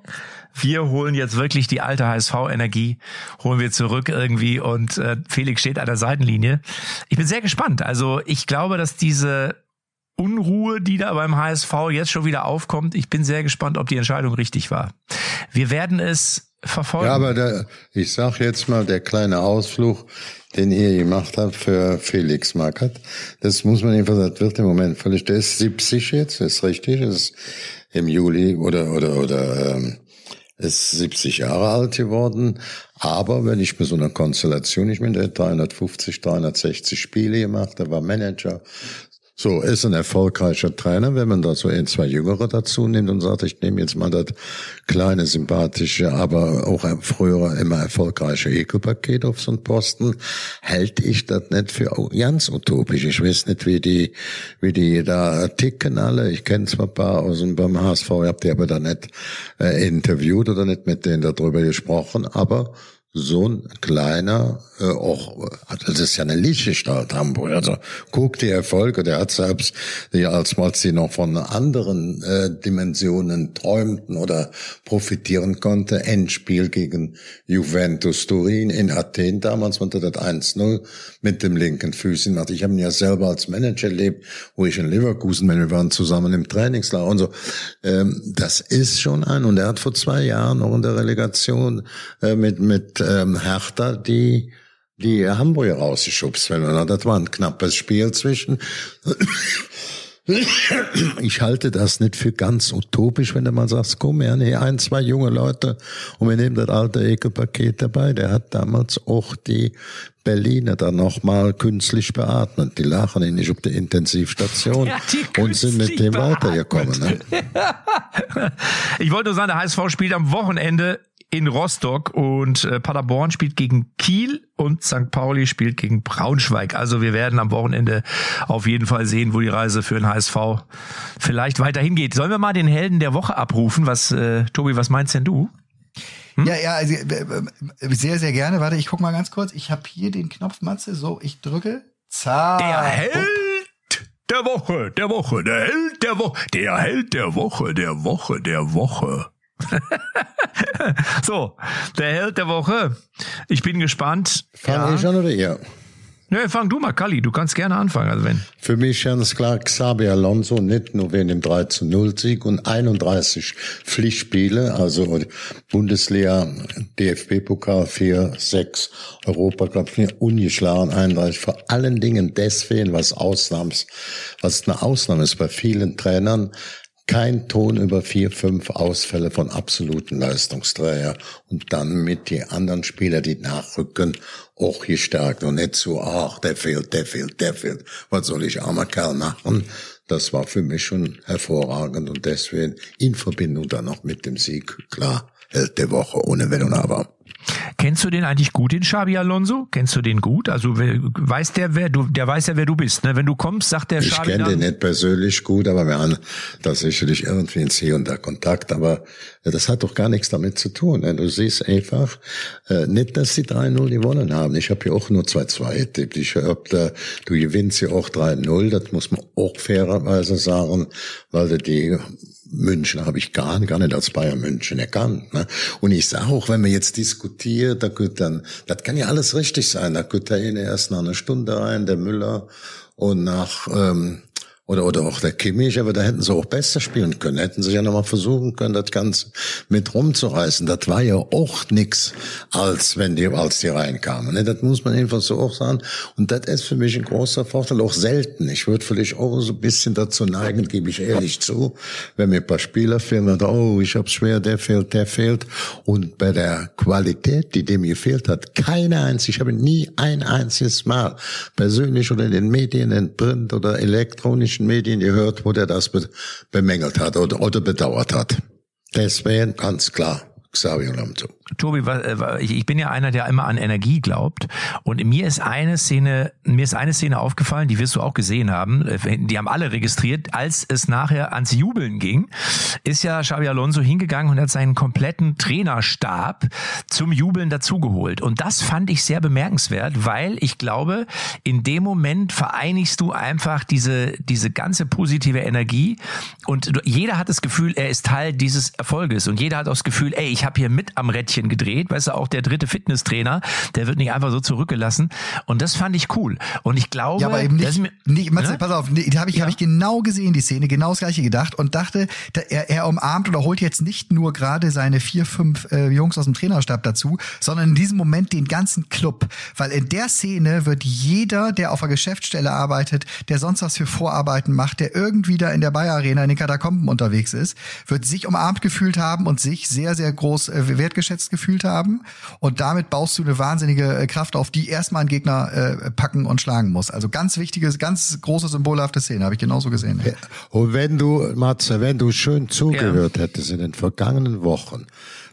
wir holen jetzt wirklich die alte HSV-Energie, holen wir zurück irgendwie und äh, Felix steht an der Seitenlinie. Ich bin sehr gespannt. Also ich glaube, dass diese Unruhe, die da beim HSV jetzt schon wieder aufkommt, ich bin sehr gespannt, ob die Entscheidung richtig war. Wir werden es verfolgen. Ja, aber der, ich sag jetzt mal, der kleine Ausflug, den ihr gemacht habt für Felix Magath, das muss man jedenfalls, das wird im Moment völlig, der ist 70 jetzt, ist richtig, ist im Juli oder, oder, oder, ähm, ist 70 Jahre alt geworden. Aber wenn ich mir so eine Konstellation, ich meine, der hat 350, 360 Spiele gemacht, der war Manager, so, ist ein erfolgreicher Trainer, wenn man da so ein, zwei Jüngere dazu nimmt und sagt, ich nehme jetzt mal das kleine, sympathische, aber auch früher immer erfolgreiche Ekelpaket auf so einen Posten, hält ich das nicht für ganz utopisch. Ich weiß nicht, wie die, wie die da ticken alle. Ich kenne zwar ein paar aus dem beim HSV, ich hab die aber da nicht äh, interviewt oder nicht mit denen darüber gesprochen, aber so ein kleiner, äh, auch, das ist ja eine Lichtgestalt Hamburg. Also guck die Erfolge, der hat selbst, die als mal sie noch von anderen äh, Dimensionen träumten oder profitieren konnte, Endspiel gegen Juventus Turin in Athen damals, unter das 1-0 mit dem linken Füßchen macht. Ich habe ihn ja selber als Manager erlebt, wo ich in Leverkusen bin, wir waren zusammen im Trainingslager und so. Ähm, das ist schon ein, und er hat vor zwei Jahren noch in der Relegation äh, mit, mit ähm, Hertha die die Hamburger rausgeschubst, wenn man, das war ein knappes Spiel zwischen. Ich halte das nicht für ganz utopisch, wenn du mal sagst, komm, wir haben hier ein, zwei junge Leute und wir nehmen das alte Ekelpaket dabei. Der hat damals auch die Berliner dann nochmal künstlich beatmet. Die lachen ihn nicht auf der Intensivstation Ja, und sind mit dem weitergekommen. Ne? Ich wollte nur sagen, der HSV spielt am Wochenende in Rostock und äh, Paderborn spielt gegen Kiel und St. Pauli spielt gegen Braunschweig. Also wir werden am Wochenende auf jeden Fall sehen, wo die Reise für den HSV vielleicht weiterhin geht. Sollen wir mal den Helden der Woche abrufen? Was, äh, Tobi, was meinst denn du? Ja, ja, also, äh, äh, sehr, sehr gerne. Warte, ich guck mal ganz kurz. Ich habe hier den Knopf, Matze. So, ich drücke. Zack. Der Held der Woche, der Woche, der Held der Woche, der Held der Woche, der Woche, der Woche. so, der Held der Woche. Ich bin gespannt. Fange ich an oder ihr? Ne, fang du mal, Kalli. Du kannst gerne anfangen, also wenn. Für mich ganz klar Xabi Alonso, nicht nur wegen dem 3 zu 0 Sieg und 31 Pflichtspiele, also Bundesliga, DFB-Pokal 4, 6, Europacup 4, ungeschlagen 31. Vor allen Dingen deswegen, was Ausnahms, was eine Ausnahme ist bei vielen Trainern, kein Ton über vier, fünf Ausfälle von absoluten Leistungsträger und dann mit die anderen Spieler, die nachrücken, auch gestärkt und nicht so, ach, der fehlt, der fehlt, der fehlt. Was soll ich armer Kerl machen? Das war für mich schon hervorragend und deswegen in Verbindung dann noch mit dem Sieg, klar, Held der Woche ohne Wenn und Aber. Kennst du den eigentlich gut, den Xabi Alonso? Kennst du den gut? Also weiß der, wer du, der weiß ja, wer du bist. Ne? Wenn du kommst, sagt der Ich Xabi kenne den nicht persönlich gut, aber wir haben da sicherlich irgendwie ins Hier und da Kontakt. Aber äh, das hat doch gar nichts damit zu tun. ne? Du siehst einfach, äh, nicht, dass sie 3-0 gewonnen haben. Ich habe ja auch nur 2-2 getippt. Ich hab da, du gewinnst ja auch 3-0. Das muss man auch fairerweise sagen, weil du die München habe ich gar, gar nicht als Bayern München erkannt. Ne? Und ich sage auch, wenn man jetzt diskutiert, da geht dann, das kann ja alles richtig sein. Da geht der eine erst nach einer Stunde rein, der Müller, und nach ähm, Oder, oder auch der Kimmich, aber da hätten sie auch besser spielen können. Hätten sie ja nochmal versuchen können, das Ganze mit rumzureißen. Das war ja auch nix, als wenn die, als die reinkamen. Ne? Das muss man einfach so auch sagen. Und das ist für mich ein großer Vorteil, auch selten. Ich würde vielleicht auch so ein bisschen dazu neigen, gebe ich ehrlich zu, wenn mir ein paar Spieler fehlen, und, oh, ich hab's schwer, der fehlt, der fehlt. Und bei der Qualität, die dem gefehlt hat, keine einzige, ich habe nie ein einziges Mal persönlich oder in den Medien, in Print oder elektronisch deutschen Medien gehört, wo der das be bemängelt hat oder, oder bedauert hat. Deswegen ganz klar Xavier Lamto. Tobi, äh, ich bin ja einer, der immer an Energie glaubt. Und mir ist eine Szene, mir ist eine Szene aufgefallen, die wirst du auch gesehen haben. Äh, die haben alle registriert. Als es nachher ans Jubeln ging, ist ja Xavi Alonso hingegangen und hat seinen kompletten Trainerstab zum Jubeln dazugeholt. Und das fand ich sehr bemerkenswert, weil ich glaube, in dem Moment vereinigst du einfach diese, diese ganze positive Energie und jeder hat das Gefühl, er ist Teil dieses Erfolges und jeder hat auch das Gefühl, ey, ich habe hier mit am Rädchen Rädchen gedreht. Weißt du, auch der dritte Fitnesstrainer, der wird nicht einfach so zurückgelassen. Und das fand ich cool. Und ich glaube, ja, aber eben nicht, mir, nicht Matze, ne? pass auf, die habe ich, ja. hab ich genau gesehen, die Szene, genau das gleiche gedacht und dachte, da, er, er umarmt oder holt jetzt nicht nur gerade seine vier, fünf äh, Jungs aus dem Trainerstab dazu, sondern in diesem Moment den ganzen Club. Weil in der Szene wird jeder, der auf einer Geschäftsstelle arbeitet, der sonst was für Vorarbeiten macht, der irgendwie da in der Bayer Arena in den Katakomben unterwegs ist, wird sich umarmt gefühlt haben und sich sehr, sehr groß äh, wertgeschätzt gefühlt haben. Und damit baust du eine wahnsinnige äh, Kraft auf, die erstmal einen Gegner äh, packen und schlagen muss. Also ganz wichtiges, ganz große symbolhafte Szene, habe ich genauso gesehen. Ja. Und wenn du, Matze, wenn du schön zugehört ja. hättest in den vergangenen Wochen,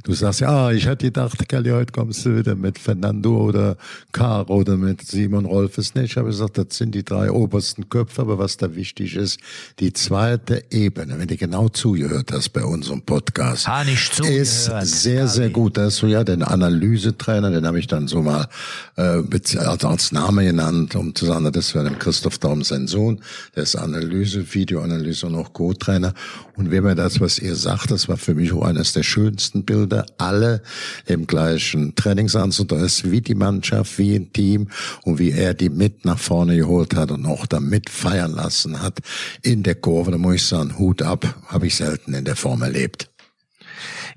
Du sagst, ja, ich hätte gedacht, Kelly, heute kommst du wieder mit Fernando oder Caro oder mit Simon Rolfes. Nee, ich habe gesagt, das sind die drei obersten Köpfe, aber was da wichtig ist, die zweite Ebene, wenn du genau zugehört hast bei unserem Podcast, ha, nicht ist sehr, sehr gut. Da hast du ja den Analysetrainer, den habe ich dann so mal äh, als Name genannt, um zu sagen, das wäre Christoph Daum sein Sohn, der ist Analyse, Videoanalyse und auch Co-Trainer. Und wer mir das, was ihr sagt, das war für mich auch eines der schönsten Bilder Spieler alle im gleichen Trainingsanzug. Da ist wie die Mannschaft, wie ein Team und wie er die mit nach vorne geholt hat und auch da mit feiern lassen hat in der Kurve. Da muss ich sagen, Hut ab, habe ich selten in der Form erlebt.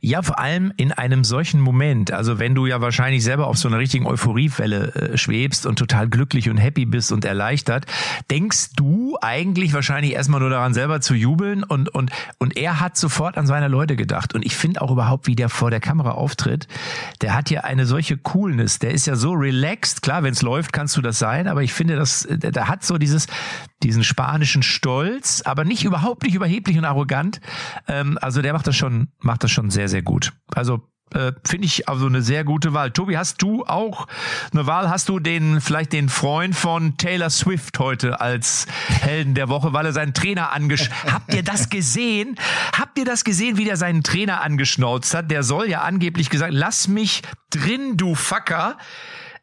Ja, vor allem in einem solchen Moment. Also wenn du ja wahrscheinlich selber auf so einer richtigen Euphoriewelle äh, schwebst und total glücklich und happy bist und erleichtert, denkst du eigentlich wahrscheinlich erstmal nur daran, selber zu jubeln und, und, und er hat sofort an seine Leute gedacht. Und ich finde auch überhaupt, wie der vor der Kamera auftritt, der hat ja eine solche Coolness. Der ist ja so relaxed. Klar, wenn es läuft, kannst du das sein, aber ich finde, dass der, der hat so dieses, diesen spanischen Stolz, aber nicht überhaupt nicht überheblich und arrogant. Ähm, also der macht das schon, macht das schon sehr, sehr gut. Also äh, finde ich also eine sehr gute Wahl. Tobi, hast du auch eine Wahl? Hast du den vielleicht den Freund von Taylor Swift heute als Helden der Woche, weil er seinen Trainer angesch... Habt ihr das gesehen? Habt ihr das gesehen, wie der seinen Trainer angeschnauzt hat? Der soll ja angeblich gesagt, lass mich drin, du Fucker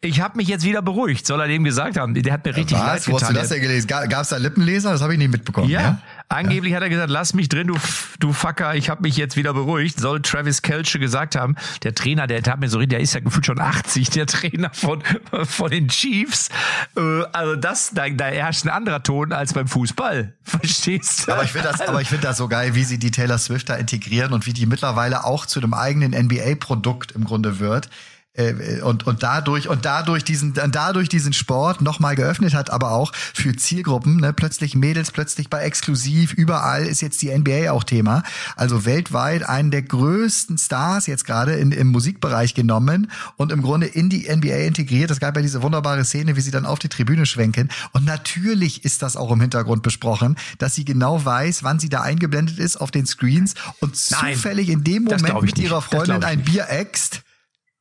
ich habe mich jetzt wieder beruhigt, soll er dem gesagt haben. Der hat mir richtig Was? leid getan. Wo hast du das denn gelesen? Gab es da Lippenleser? Das habe ich nicht mitbekommen. Ja, ja? Angeblich ja. hat er gesagt, lass mich drin, du, du Fucker, ich habe mich jetzt wieder beruhigt. Soll Travis Kelce gesagt haben. Der Trainer, der tat mir so, der ist ja gefühlt schon 80, der Trainer von, von den Chiefs. Äh, also das, da, da herrscht ein anderer Ton als beim Fußball. Verstehst du? Aber ich finde das, aber ich finde das so geil, wie sie die Taylor Swift da integrieren und wie die mittlerweile auch zu einem eigenen NBA-Produkt im Grunde wird äh, und und dadurch und dadurch diesen dadurch diesen Sport noch mal geöffnet hat, aber auch für Zielgruppen, ne, plötzlich Mädels, plötzlich bei exklusiv überall ist jetzt die NBA auch Thema. Also weltweit einen der größten Stars jetzt gerade im Musikbereich genommen und im Grunde in die NBA integriert. Es gab ja diese wunderbare Szene, wie sie dann auf die Tribüne schwenken. Und natürlich ist das auch im Hintergrund besprochen, dass sie genau weiß, wann sie da eingeblendet ist auf den Screens und Nein, zufällig in dem Moment mit ihrer Freundin ein Bier äxt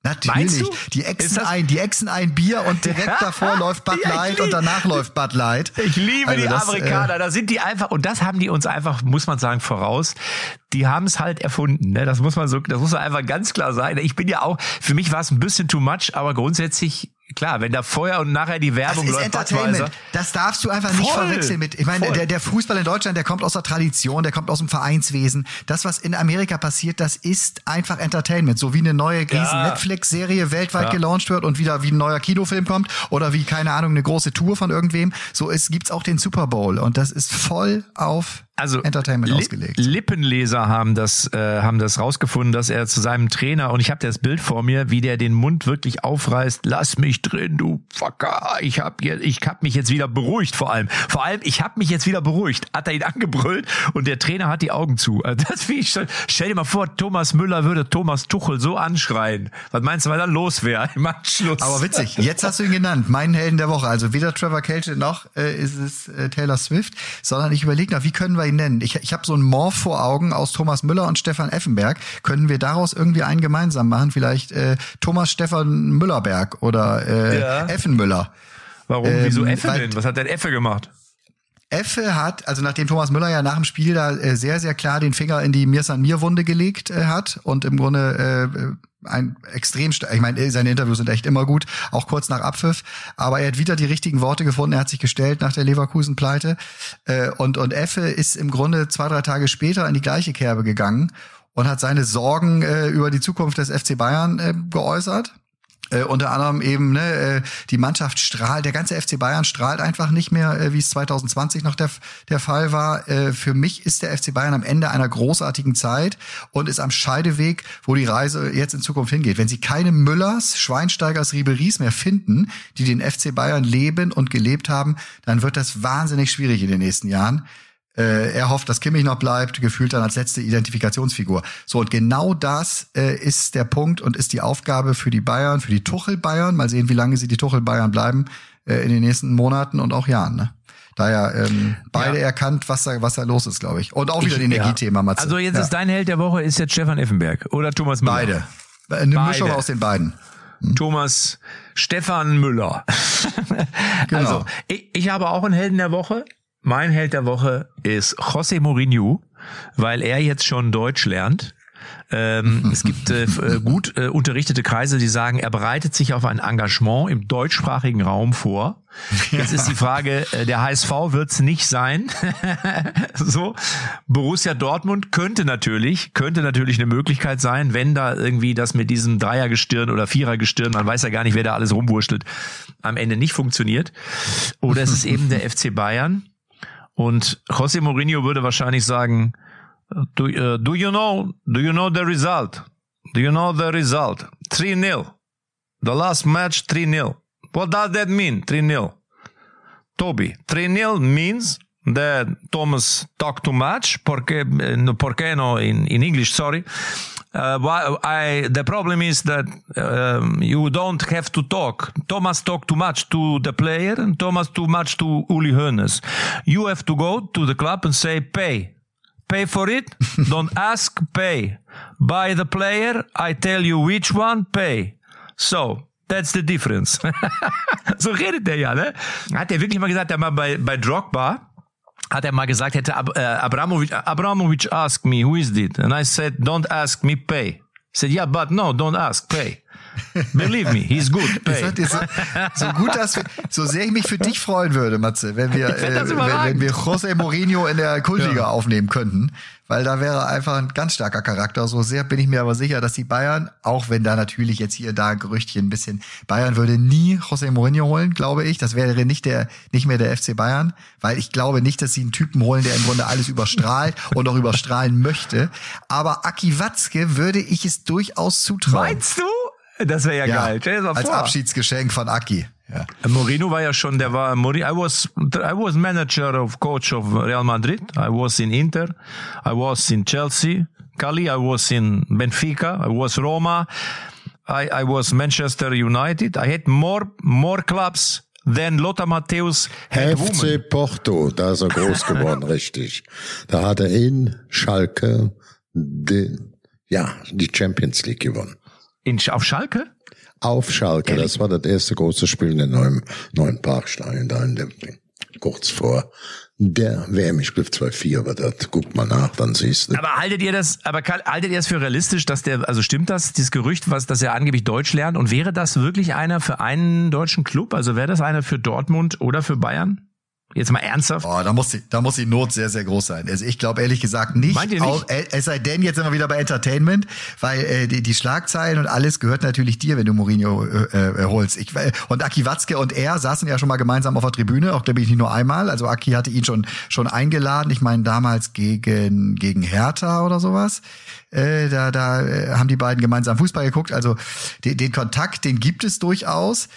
Natürlich. Die Exen ein, die Exen ein Bier und direkt davor läuft Bud Light und danach läuft Bud Light. Ich liebe also die das, Amerikaner. Äh, da sind die einfach und das haben die uns einfach, muss man sagen, voraus. Die haben es halt erfunden. Ne? Das muss man so, das muss man einfach ganz klar sein. Ich bin ja auch, für mich war es ein bisschen too much, aber grundsätzlich klar, wenn da vorher und nachher die Werbung das ist läuft, Entertainment. Das darfst du einfach nicht Voll. verwechseln mit. Ich meine, der, der Fußball in Deutschland, der kommt aus der Tradition, der kommt aus dem Vereinswesen. Das, was in Amerika passiert, das ist einfach Entertainment. So wie eine neue riesen Ja. Netflix-Serie weltweit Ja. gelauncht wird und wieder wie ein neuer Kinofilm kommt oder wie, keine Ahnung, eine große Tour von irgendwem. So ist, gibt's auch den Super Bowl und das ist voll auf also Entertainment Li- ausgelegt. Lippenleser haben das äh, haben das rausgefunden, dass er zu seinem Trainer und ich habe das Bild vor mir, wie der den Mund wirklich aufreißt. Lass mich drin, du Fucker. Ich hab jetzt, ich hab mich jetzt wieder beruhigt vor allem. Vor allem, ich hab mich jetzt wieder beruhigt. Hat er ihn angebrüllt und der Trainer hat die Augen zu. Also das wie ich schon, stell dir mal vor, Thomas Müller würde Thomas Tuchel so anschreien. Was meinst du, was dann los wäre im Anschluss? Aber witzig, jetzt hast du ihn genannt, meinen Helden der Woche. Also weder Trevor Kelce noch äh, ist es äh, Taylor Swift, sondern ich überlege noch, wie können wir ihn nennen? Ich, ich habe so einen Morph vor Augen aus Thomas Müller und Stefan Effenberg. Können wir daraus irgendwie einen gemeinsam machen? Vielleicht äh, Thomas Stefan Müllerberg oder äh, Ja. Effenmüller. Warum? Wieso ähm, Effe weil- denn? Was hat denn Effe gemacht? Effe hat, also nachdem Thomas Müller ja nach dem Spiel da äh, sehr, sehr klar den Finger in die Mir-San-Mir-Wunde gelegt äh, hat und im Grunde äh, ein extrem, ich meine, seine Interviews sind echt immer gut, auch kurz nach Abpfiff, aber er hat wieder die richtigen Worte gefunden, er hat sich gestellt nach der Leverkusen-Pleite. Äh, und, und Effe ist im Grunde zwei, drei Tage später in die gleiche Kerbe gegangen und hat seine Sorgen äh, über die Zukunft des FC Bayern äh, geäußert. Äh, unter anderem eben, ne, äh, die Mannschaft strahlt, der ganze FC Bayern strahlt einfach nicht mehr, äh, wie es 2020 noch der, der Fall war. Äh, für mich ist der FC Bayern am Ende einer großartigen Zeit und ist am Scheideweg, wo die Reise jetzt in Zukunft hingeht. Wenn sie keine Müllers, Schweinsteigers, Riberies mehr finden, die den FC Bayern leben und gelebt haben, dann wird das wahnsinnig schwierig in den nächsten Jahren. Äh, er hofft, dass Kimmich noch bleibt, gefühlt dann als letzte Identifikationsfigur. So, und genau das äh, ist der Punkt und ist die Aufgabe für die Bayern, für die Tuchel-Bayern. Mal sehen, wie lange sie die Tuchel-Bayern bleiben äh, in den nächsten Monaten und auch Jahren. Ne? Daher ähm, beide Ja. erkannt, was da, was da los ist, glaube ich. Und auch wieder Ich- ein Energiethema, Matze. Also jetzt ja. ist dein Held der Woche ist jetzt Stefan Effenberg oder Thomas Müller. beide. Eine Beide. Mischung aus den beiden. Thomas Stefan Müller. Genau. Also, ich, ich habe auch einen Helden der Woche. Mein Held der Woche ist José Mourinho, weil er jetzt schon Deutsch lernt. Ähm, es gibt äh, äh, gut äh, unterrichtete Kreise, die sagen, er bereitet sich auf ein Engagement im deutschsprachigen Raum vor. Jetzt ist die Frage, äh, der HSV wird es nicht sein. so, Borussia Dortmund könnte natürlich, könnte natürlich eine Möglichkeit sein, wenn da irgendwie das mit diesem Dreiergestirn oder Vierergestirn, man weiß ja gar nicht, wer da alles rumwurschtelt, am Ende nicht funktioniert. Oder es ist eben der FC Bayern. Und José Mourinho würde wahrscheinlich sagen, do, uh, do you know, do you know the result? Do you know the result? 3-0. The last match 3-0. What does that mean? 3-0. Toby, 3-0 means that Thomas talked too much, porque, eh, no, porque no, in, in English, sorry. Uh, I, the problem is that um, you don't have to talk. Thomas talked too much to the player and Thomas too much to Uli Hoeneß. You have to go to the club and say, pay. Pay for it. Don't ask, pay. Buy the player. I tell you which one, pay. So, that's the difference. so redet der ja, ne? Hat er wirklich mal gesagt, er mal bei, bei Drogba, hat er mal gesagt, hätte Ab, äh, Abramovic, Abramovic asked me, who is it? And I said, don't ask me, pay. He said, yeah, but no, don't ask, pay. Believe me, he's good, pay. so, so gut, dass wir, so sehr ich mich für dich freuen würde, Matze, wenn wir, äh, wenn, wenn wir José Mourinho in der Kultliga aufnehmen könnten, weil da wäre einfach ein ganz starker Charakter. So sehr bin ich mir aber sicher, dass die Bayern, auch wenn da natürlich jetzt hier da Gerüchtchen ein bisschen, Bayern würde nie José Mourinho holen, glaube ich. Das wäre nicht der, nicht mehr der FC Bayern, weil ich glaube nicht, dass sie einen Typen holen, der im Grunde alles überstrahlt und auch überstrahlen möchte. Aber Aki Watzke würde ich es durchaus zutrauen. Meinst du? Das wäre ja, Ja, geil. Stell dir das mal als vor. Abschiedsgeschenk von Aki. Ja. Moreno war ja schon, der war Mori- I was I was manager of coach of Real Madrid. I was in Inter. I was in Chelsea. Cali. I was in Benfica. I was Roma. I, I was Manchester United. I had more more clubs than Lothar Matthäus had women. FC Porto, da ist er groß geworden, richtig. Da hat er in Schalke die, ja, die Champions League gewonnen. In, auf Schalke? Auf Schalke, das war das erste große Spiel in dem neuen, neuen Parkstadion da in dem kurz vor der WM, ich glaube 2-4 aber das. Guck mal nach, dann siehst du. Aber haltet ihr das, aber haltet ihr das für realistisch, dass der, also stimmt das, dieses Gerücht, was, dass er angeblich Deutsch lernt? Und wäre das wirklich einer für einen deutschen Club? Also wäre das einer für Dortmund oder für Bayern? Jetzt mal ernsthaft. Oh, da muss die, da muss die Not sehr, sehr groß sein. Also ich glaube ehrlich gesagt nicht. Meint ihr nicht? Auch, äh, es sei denn, jetzt sind wir wieder bei Entertainment, weil äh, die, die Schlagzeilen und alles gehört natürlich dir, wenn du Mourinho äh, äh, holst. Ich, und Aki Watzke und er saßen ja schon mal gemeinsam auf der Tribüne, auch glaube ich nicht nur einmal. Also Aki hatte ihn schon schon eingeladen. Ich meine damals gegen gegen Hertha oder sowas. Äh, da da äh, haben die beiden gemeinsam Fußball geguckt. Also den, den Kontakt, den gibt es durchaus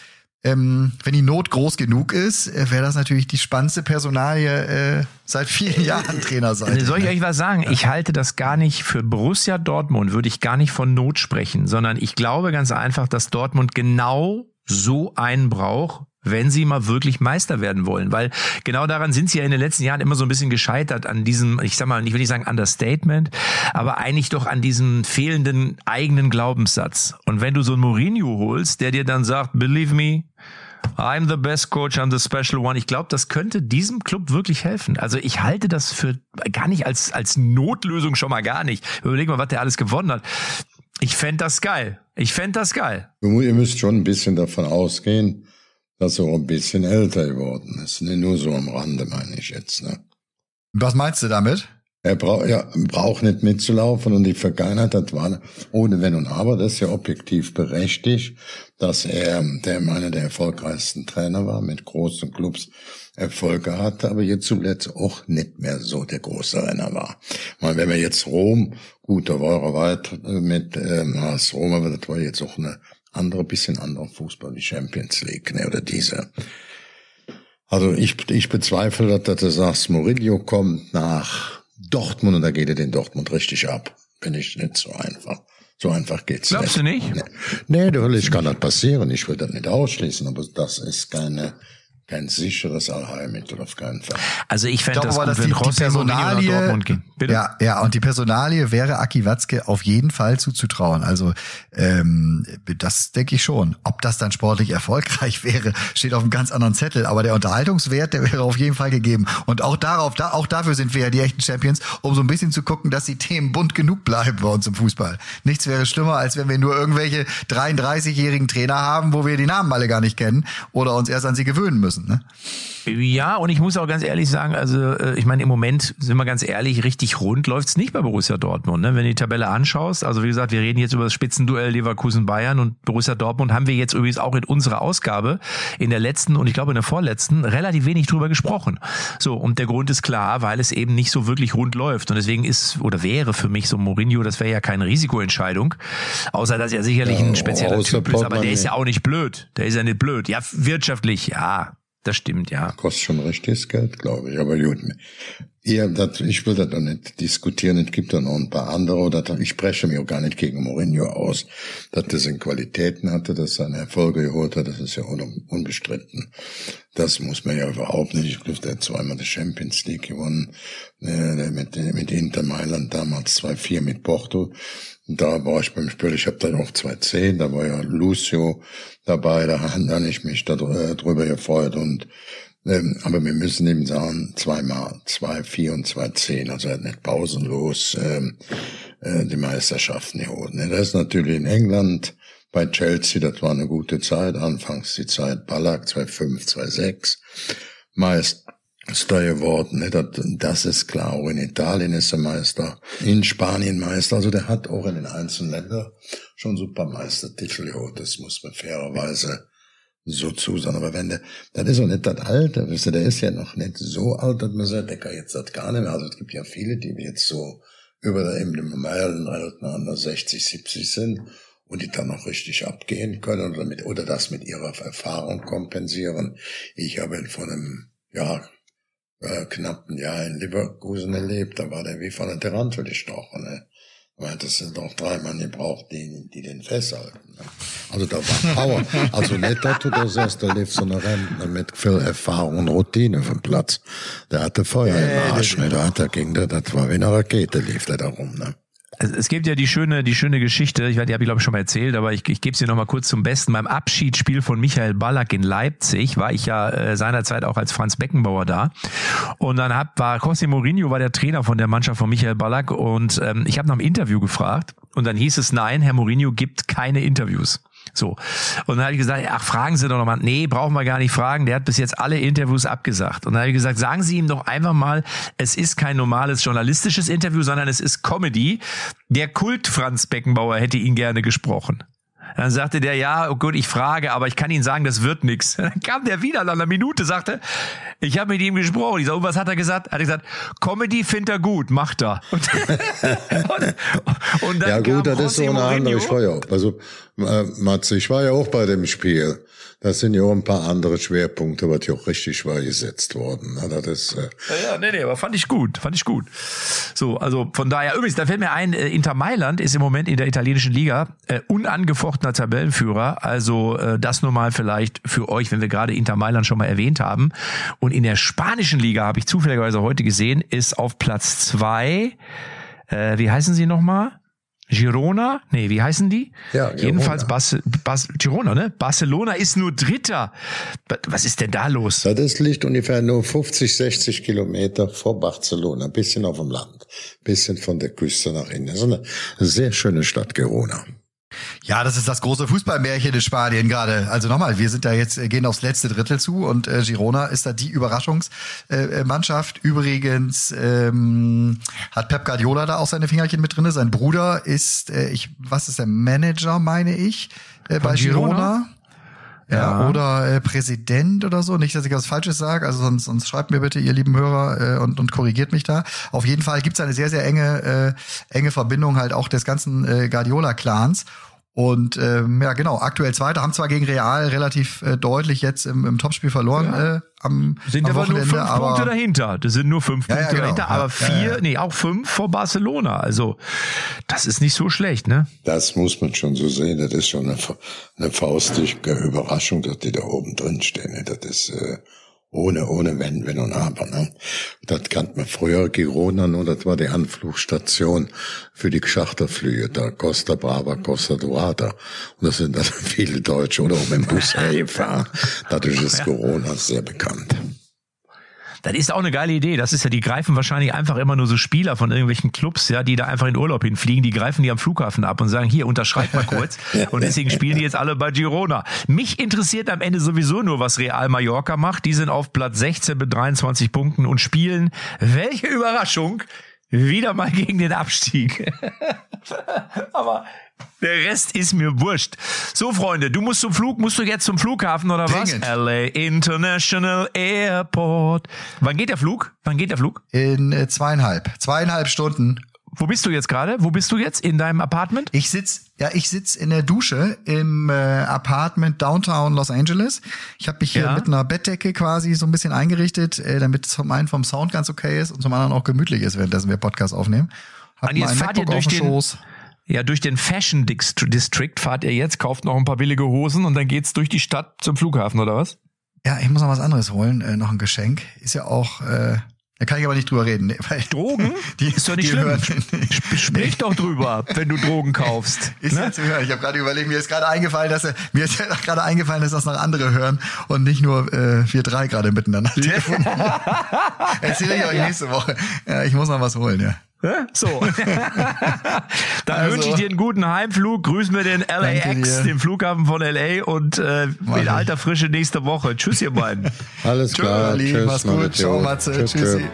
ähm, wenn die Not groß genug ist, äh, wäre das natürlich die spannendste Personalie äh, seit vielen Jahren Trainer sein. Soll ich euch was sagen? Ich halte das gar nicht für Borussia Dortmund, würde ich gar nicht von Not sprechen, sondern ich glaube ganz einfach, dass Dortmund genau so einen braucht, wenn sie mal wirklich Meister werden wollen. Weil genau daran sind sie ja in den letzten Jahren immer so ein bisschen gescheitert, an diesem, ich sag mal, ich will nicht sagen Understatement, aber eigentlich doch an diesem fehlenden eigenen Glaubenssatz. Und wenn du so einen Mourinho holst, der dir dann sagt, believe me, I'm the best coach, I'm the special one. Ich glaube, das könnte diesem Club wirklich helfen. Also ich halte das für gar nicht als, als Notlösung schon mal gar nicht. Überleg mal, was der alles gewonnen hat. Ich fände das geil. Ich fände das geil. Ihr müsst schon ein bisschen davon ausgehen, dass er auch ein bisschen älter geworden ist. Nicht nur so am Rande, meine ich jetzt. Ne? Was meinst du damit? Er braucht ja, braucht nicht mitzulaufen und die Vergangenheit, das war ohne Wenn und Aber, das ist ja objektiv berechtigt, dass er der einer der erfolgreichsten Trainer war, mit großen Clubs Erfolge hatte, aber jetzt zuletzt auch nicht mehr so der große Renner war. Weil wenn wir jetzt Rom, gut, da war er weit mit ähm, als Rom, aber das war jetzt auch eine andere, bisschen andere Fußball, die Champions League, ne, oder diese. Also ich, ich bezweifle, dass du sagst, Mourinho kommt nach Dortmund und da geht er den Dortmund richtig ab. Bin ich nicht so einfach. So einfach geht's Glaubst nicht. du nicht? Nee, nee ich kann das passieren. Ich will das nicht ausschließen, aber das ist keine, kein sicheres Allheilmittel auf keinen Fall. Also ich fände das aber, gut, dass wenn die, die Rossi nach Personalie, Dortmund gehen. Bitte? ja, ja, und die Personalie wäre Aki Watzke auf jeden Fall zuzutrauen. Also ähm, das denke ich schon. Ob das dann sportlich erfolgreich wäre, steht auf einem ganz anderen Zettel. Aber der Unterhaltungswert, der wäre auf jeden Fall gegeben. Und auch darauf, da, auch dafür sind wir ja die echten Champions, um so ein bisschen zu gucken, dass die Themen bunt genug bleiben bei uns im Fußball. Nichts wäre schlimmer, als wenn wir nur irgendwelche 33-jährigen Trainer haben, wo wir die Namen alle gar nicht kennen oder uns erst an sie gewöhnen müssen. Ne? Ja, und ich muss auch ganz ehrlich sagen, also äh, ich meine, im Moment, sind wir ganz ehrlich, richtig rund läuft's nicht bei Borussia Dortmund. Ne? Wenn du die Tabelle anschaust, also wie gesagt, wir reden jetzt über das Spitzenduell Leverkusen-Bayern und Borussia Dortmund haben wir jetzt übrigens auch in unserer Ausgabe in der letzten und ich glaube in der vorletzten relativ wenig drüber gesprochen. So, und der Grund ist klar, weil es eben nicht so wirklich rund läuft. Und deswegen ist oder wäre für mich so Mourinho, das wäre ja keine Risikoentscheidung, außer dass er sicherlich Ja, ein spezieller Typ ist. Aber der ist ja auch nicht blöd. Der ist ja nicht blöd. Ja, wirtschaftlich, ja, das stimmt, ja. Kostet schon richtiges Geld, glaube ich. Aber gut. Ja, das, ich will das doch nicht diskutieren. Es gibt da noch ein paar andere. Das, ich spreche mir auch gar nicht gegen Mourinho aus. Dass das in Qualitäten hatte, dass er seine Erfolge geholt hat, das ist ja un, unbestritten. Das muss man ja überhaupt nicht. Ich glaube, der hat zweimal die Champions League gewonnen. Äh, mit, mit Inter Mailand damals 2-4 mit Porto. Da war ich beim Spiel, ich habe dann auch 2-10, da war ja Lucio dabei, da habe ich mich da dr- drüber gefreut. Und ähm, aber wir müssen eben sagen, zweimal, zwei, vier und zwei, zehn, also er hat nicht pausenlos ähm, äh, die Meisterschaften geholt. Ne? Das ist natürlich in England bei Chelsea, das war eine gute Zeit, anfangs die Zeit Ballack, 2,5, 2,6, Meister geworden, ne? das, ist klar, auch in Italien ist er Meister, in Spanien Meister, also der hat auch in den einzelnen Ländern schon super Meistertitel geholt, das muss man fairerweise so zu sein. Aber wenn der, das ist auch nicht das Alter, wisst ihr, der ist ja noch nicht so alt, dass man sagt, der kann jetzt das gar nicht mehr. Also es gibt ja viele, die jetzt so über der eben dem normalen Alter 60, 70 sind und die dann noch richtig abgehen können oder mit, oder das mit ihrer Erfahrung kompensieren. Ich habe vor einem, ja, äh, knappen Jahr in Leverkusen erlebt, da war der wie von der Tarantel gestochen, ne? Weil das sind doch drei Mann gebraucht, die, die den festhalten. Ne? Also da war Power. Also nicht, dass du da sagst, da lief so eine Rentner mit viel Erfahrung und Routine vom Platz. Der hatte Feuer im Arsch, ne? Da hat er gegen der, das war wie eine Rakete, lief der da rum, ne? Es gibt ja die schöne, die schöne Geschichte, ich weiß, die habe ich glaube ich schon mal erzählt, aber ich, ich gebe sie noch mal kurz zum Besten. Beim Abschiedsspiel von Michael Ballack in Leipzig war ich ja äh, seinerzeit auch als Franz Beckenbauer da. Und dann hab, war José Mourinho war der Trainer von der Mannschaft von Michael Ballack und ähm, ich habe nach einem Interview gefragt und dann hieß es, nein, Herr Mourinho gibt keine Interviews. So. Und dann habe ich gesagt, ach, fragen Sie doch nochmal. Nee, brauchen wir gar nicht fragen. Der hat bis jetzt alle Interviews abgesagt. Und dann habe ich gesagt, sagen Sie ihm doch einfach mal, es ist kein normales journalistisches Interview, sondern es ist Comedy. Der Kult Franz Beckenbauer hätte ihn gerne gesprochen. Dann sagte der, ja, oh gut, ich frage, aber ich kann Ihnen sagen, das wird nix. Dann kam der wieder nach einer Minute, sagte, ich habe mit ihm gesprochen. Ich sag, was hat er gesagt? Hat er gesagt, Comedy findet er gut, macht er. Und, und, und dann ja gut, das ist so eine andere. Auch, also äh, Matze, ich war ja auch bei dem Spiel. Das sind ja auch ein paar andere Schwerpunkte, was ja auch richtig war gesetzt worden. Das ist, äh ja, ja, nee, nee, aber fand ich gut, fand ich gut. So, also von daher, übrigens, da fällt mir ein, äh, Inter Mailand ist im Moment in der italienischen Liga äh, unangefochtener Tabellenführer. Also äh, das nur mal vielleicht für euch, wenn wir gerade Inter Mailand schon mal erwähnt haben. Und in der spanischen Liga habe ich zufälligerweise heute gesehen, ist auf Platz zwei, äh, wie heißen sie nochmal? Girona? Nee, wie heißen die? Ja. Jedenfalls Bas, Bas, Girona, ne? Barcelona ist nur Dritter. Was ist denn da los? Das liegt ungefähr nur 50, 60 Kilometer vor Barcelona, bisschen auf dem Land, bisschen von der Küste nach innen. Das ist eine sehr schöne Stadt, Girona. Ja, das ist das große Fußballmärchen in Spanien gerade. Also nochmal, wir sind da jetzt, äh, gehen aufs letzte Drittel zu und äh, Girona ist da die Überraschungsmannschaft. Äh, Übrigens ähm, hat Pep Guardiola da auch seine Fingerchen mit drinne. Sein Bruder ist, äh, ich, was ist der Manager, meine ich, äh, bei Girona. Girona. Ja, ja, oder äh, Präsident oder so. Nicht, dass ich was Falsches sage, also sonst, sonst schreibt mir bitte, ihr lieben Hörer, äh, und, und korrigiert mich da. Auf jeden Fall gibt's eine sehr, sehr enge, äh, enge Verbindung halt auch des ganzen äh, Guardiola-Clans. Und ähm, ja, genau, aktuell Zweiter, haben zwar gegen Real relativ äh, deutlich jetzt im, im Topspiel verloren ja. äh, am Sind am aber nur fünf aber, Punkte dahinter. Das sind nur fünf ja, Punkte ja, genau. dahinter, aber vier, nee, auch fünf vor Barcelona. Also das ist nicht so schlecht, ne? Das muss man schon so sehen. Das ist schon eine, eine faustdicke Überraschung, dass die da oben drin stehen. Ne? Das ist äh, ohne, ohne Wenn, Wenn und Aber. Ne? Das kannte man früher, Girona, nur das war die Anflugstation für die Charterflüge, da Costa Brava, Costa Dorada. Und das sind dann viele Deutsche oder auch dem Bus hergefahren. Dadurch ist Corona sehr bekannt. Das ist auch eine geile Idee. Das ist ja, die greifen wahrscheinlich einfach immer nur so Spieler von irgendwelchen Clubs, ja, die da einfach in Urlaub hinfliegen, die greifen die am Flughafen ab und sagen, hier, unterschreib mal kurz. und deswegen spielen die jetzt alle bei Girona. Mich interessiert am Ende sowieso nur, was Real Mallorca macht. Die sind auf Platz 16 mit 23 Punkten und spielen, welche Überraschung, wieder mal gegen den Abstieg. Aber der Rest ist mir wurscht. So, Freunde, du musst zum Flug, musst du jetzt zum Flughafen oder Dringend. was? LA International Airport. Wann geht der Flug? Wann geht der Flug? In äh, zweieinhalb. Zweieinhalb Stunden. Wo bist du jetzt gerade? Wo bist du jetzt? In deinem Apartment? Ich sitz, ja, ich sitz in der Dusche im äh, Apartment Downtown Los Angeles. Ich habe mich hier ja. mit einer Bettdecke quasi so ein bisschen eingerichtet, äh, damit es zum einen vom Sound ganz okay ist und zum anderen auch gemütlich ist, währenddessen wir Podcast aufnehmen. Hab und jetzt fahrt ihr durch den, Schoß. Ja, durch den Fashion District fahrt ihr jetzt, kauft noch ein paar billige Hosen und dann geht's durch die Stadt zum Flughafen, oder was? Ja, ich muss noch was anderes holen, äh, noch ein Geschenk. Ist ja auch, äh, da kann ich aber nicht drüber reden. Weil Drogen? Die, ist doch nicht schlimm. Sprich doch drüber, wenn du Drogen kaufst. Ist ne? ja zu hören. Ich habe gerade überlegt, mir ist gerade eingefallen, dass mir ist gerade eingefallen, dass das noch andere hören und nicht nur äh, wir drei gerade miteinander telefonieren. Erzähle ich euch nächste Woche. Ja, ich muss noch was holen, ja. So. Dann also, wünsche ich dir einen guten Heimflug. Grüßen wir den LAX, den Flughafen von LA und äh, in alter Frische nächste Woche. Tschüss, ihr beiden. Alles klar. Tschüss, Tschüss mach's gut. Ciao, Matze. Tschüss, Tschüssi.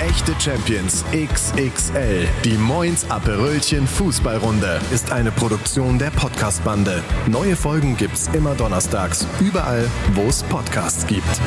Echte Champions XXL. Die Moins Aperölchen Fußballrunde ist eine Produktion der Podcastbande. Neue Folgen gibt's immer donnerstags, überall, wo es Podcasts gibt.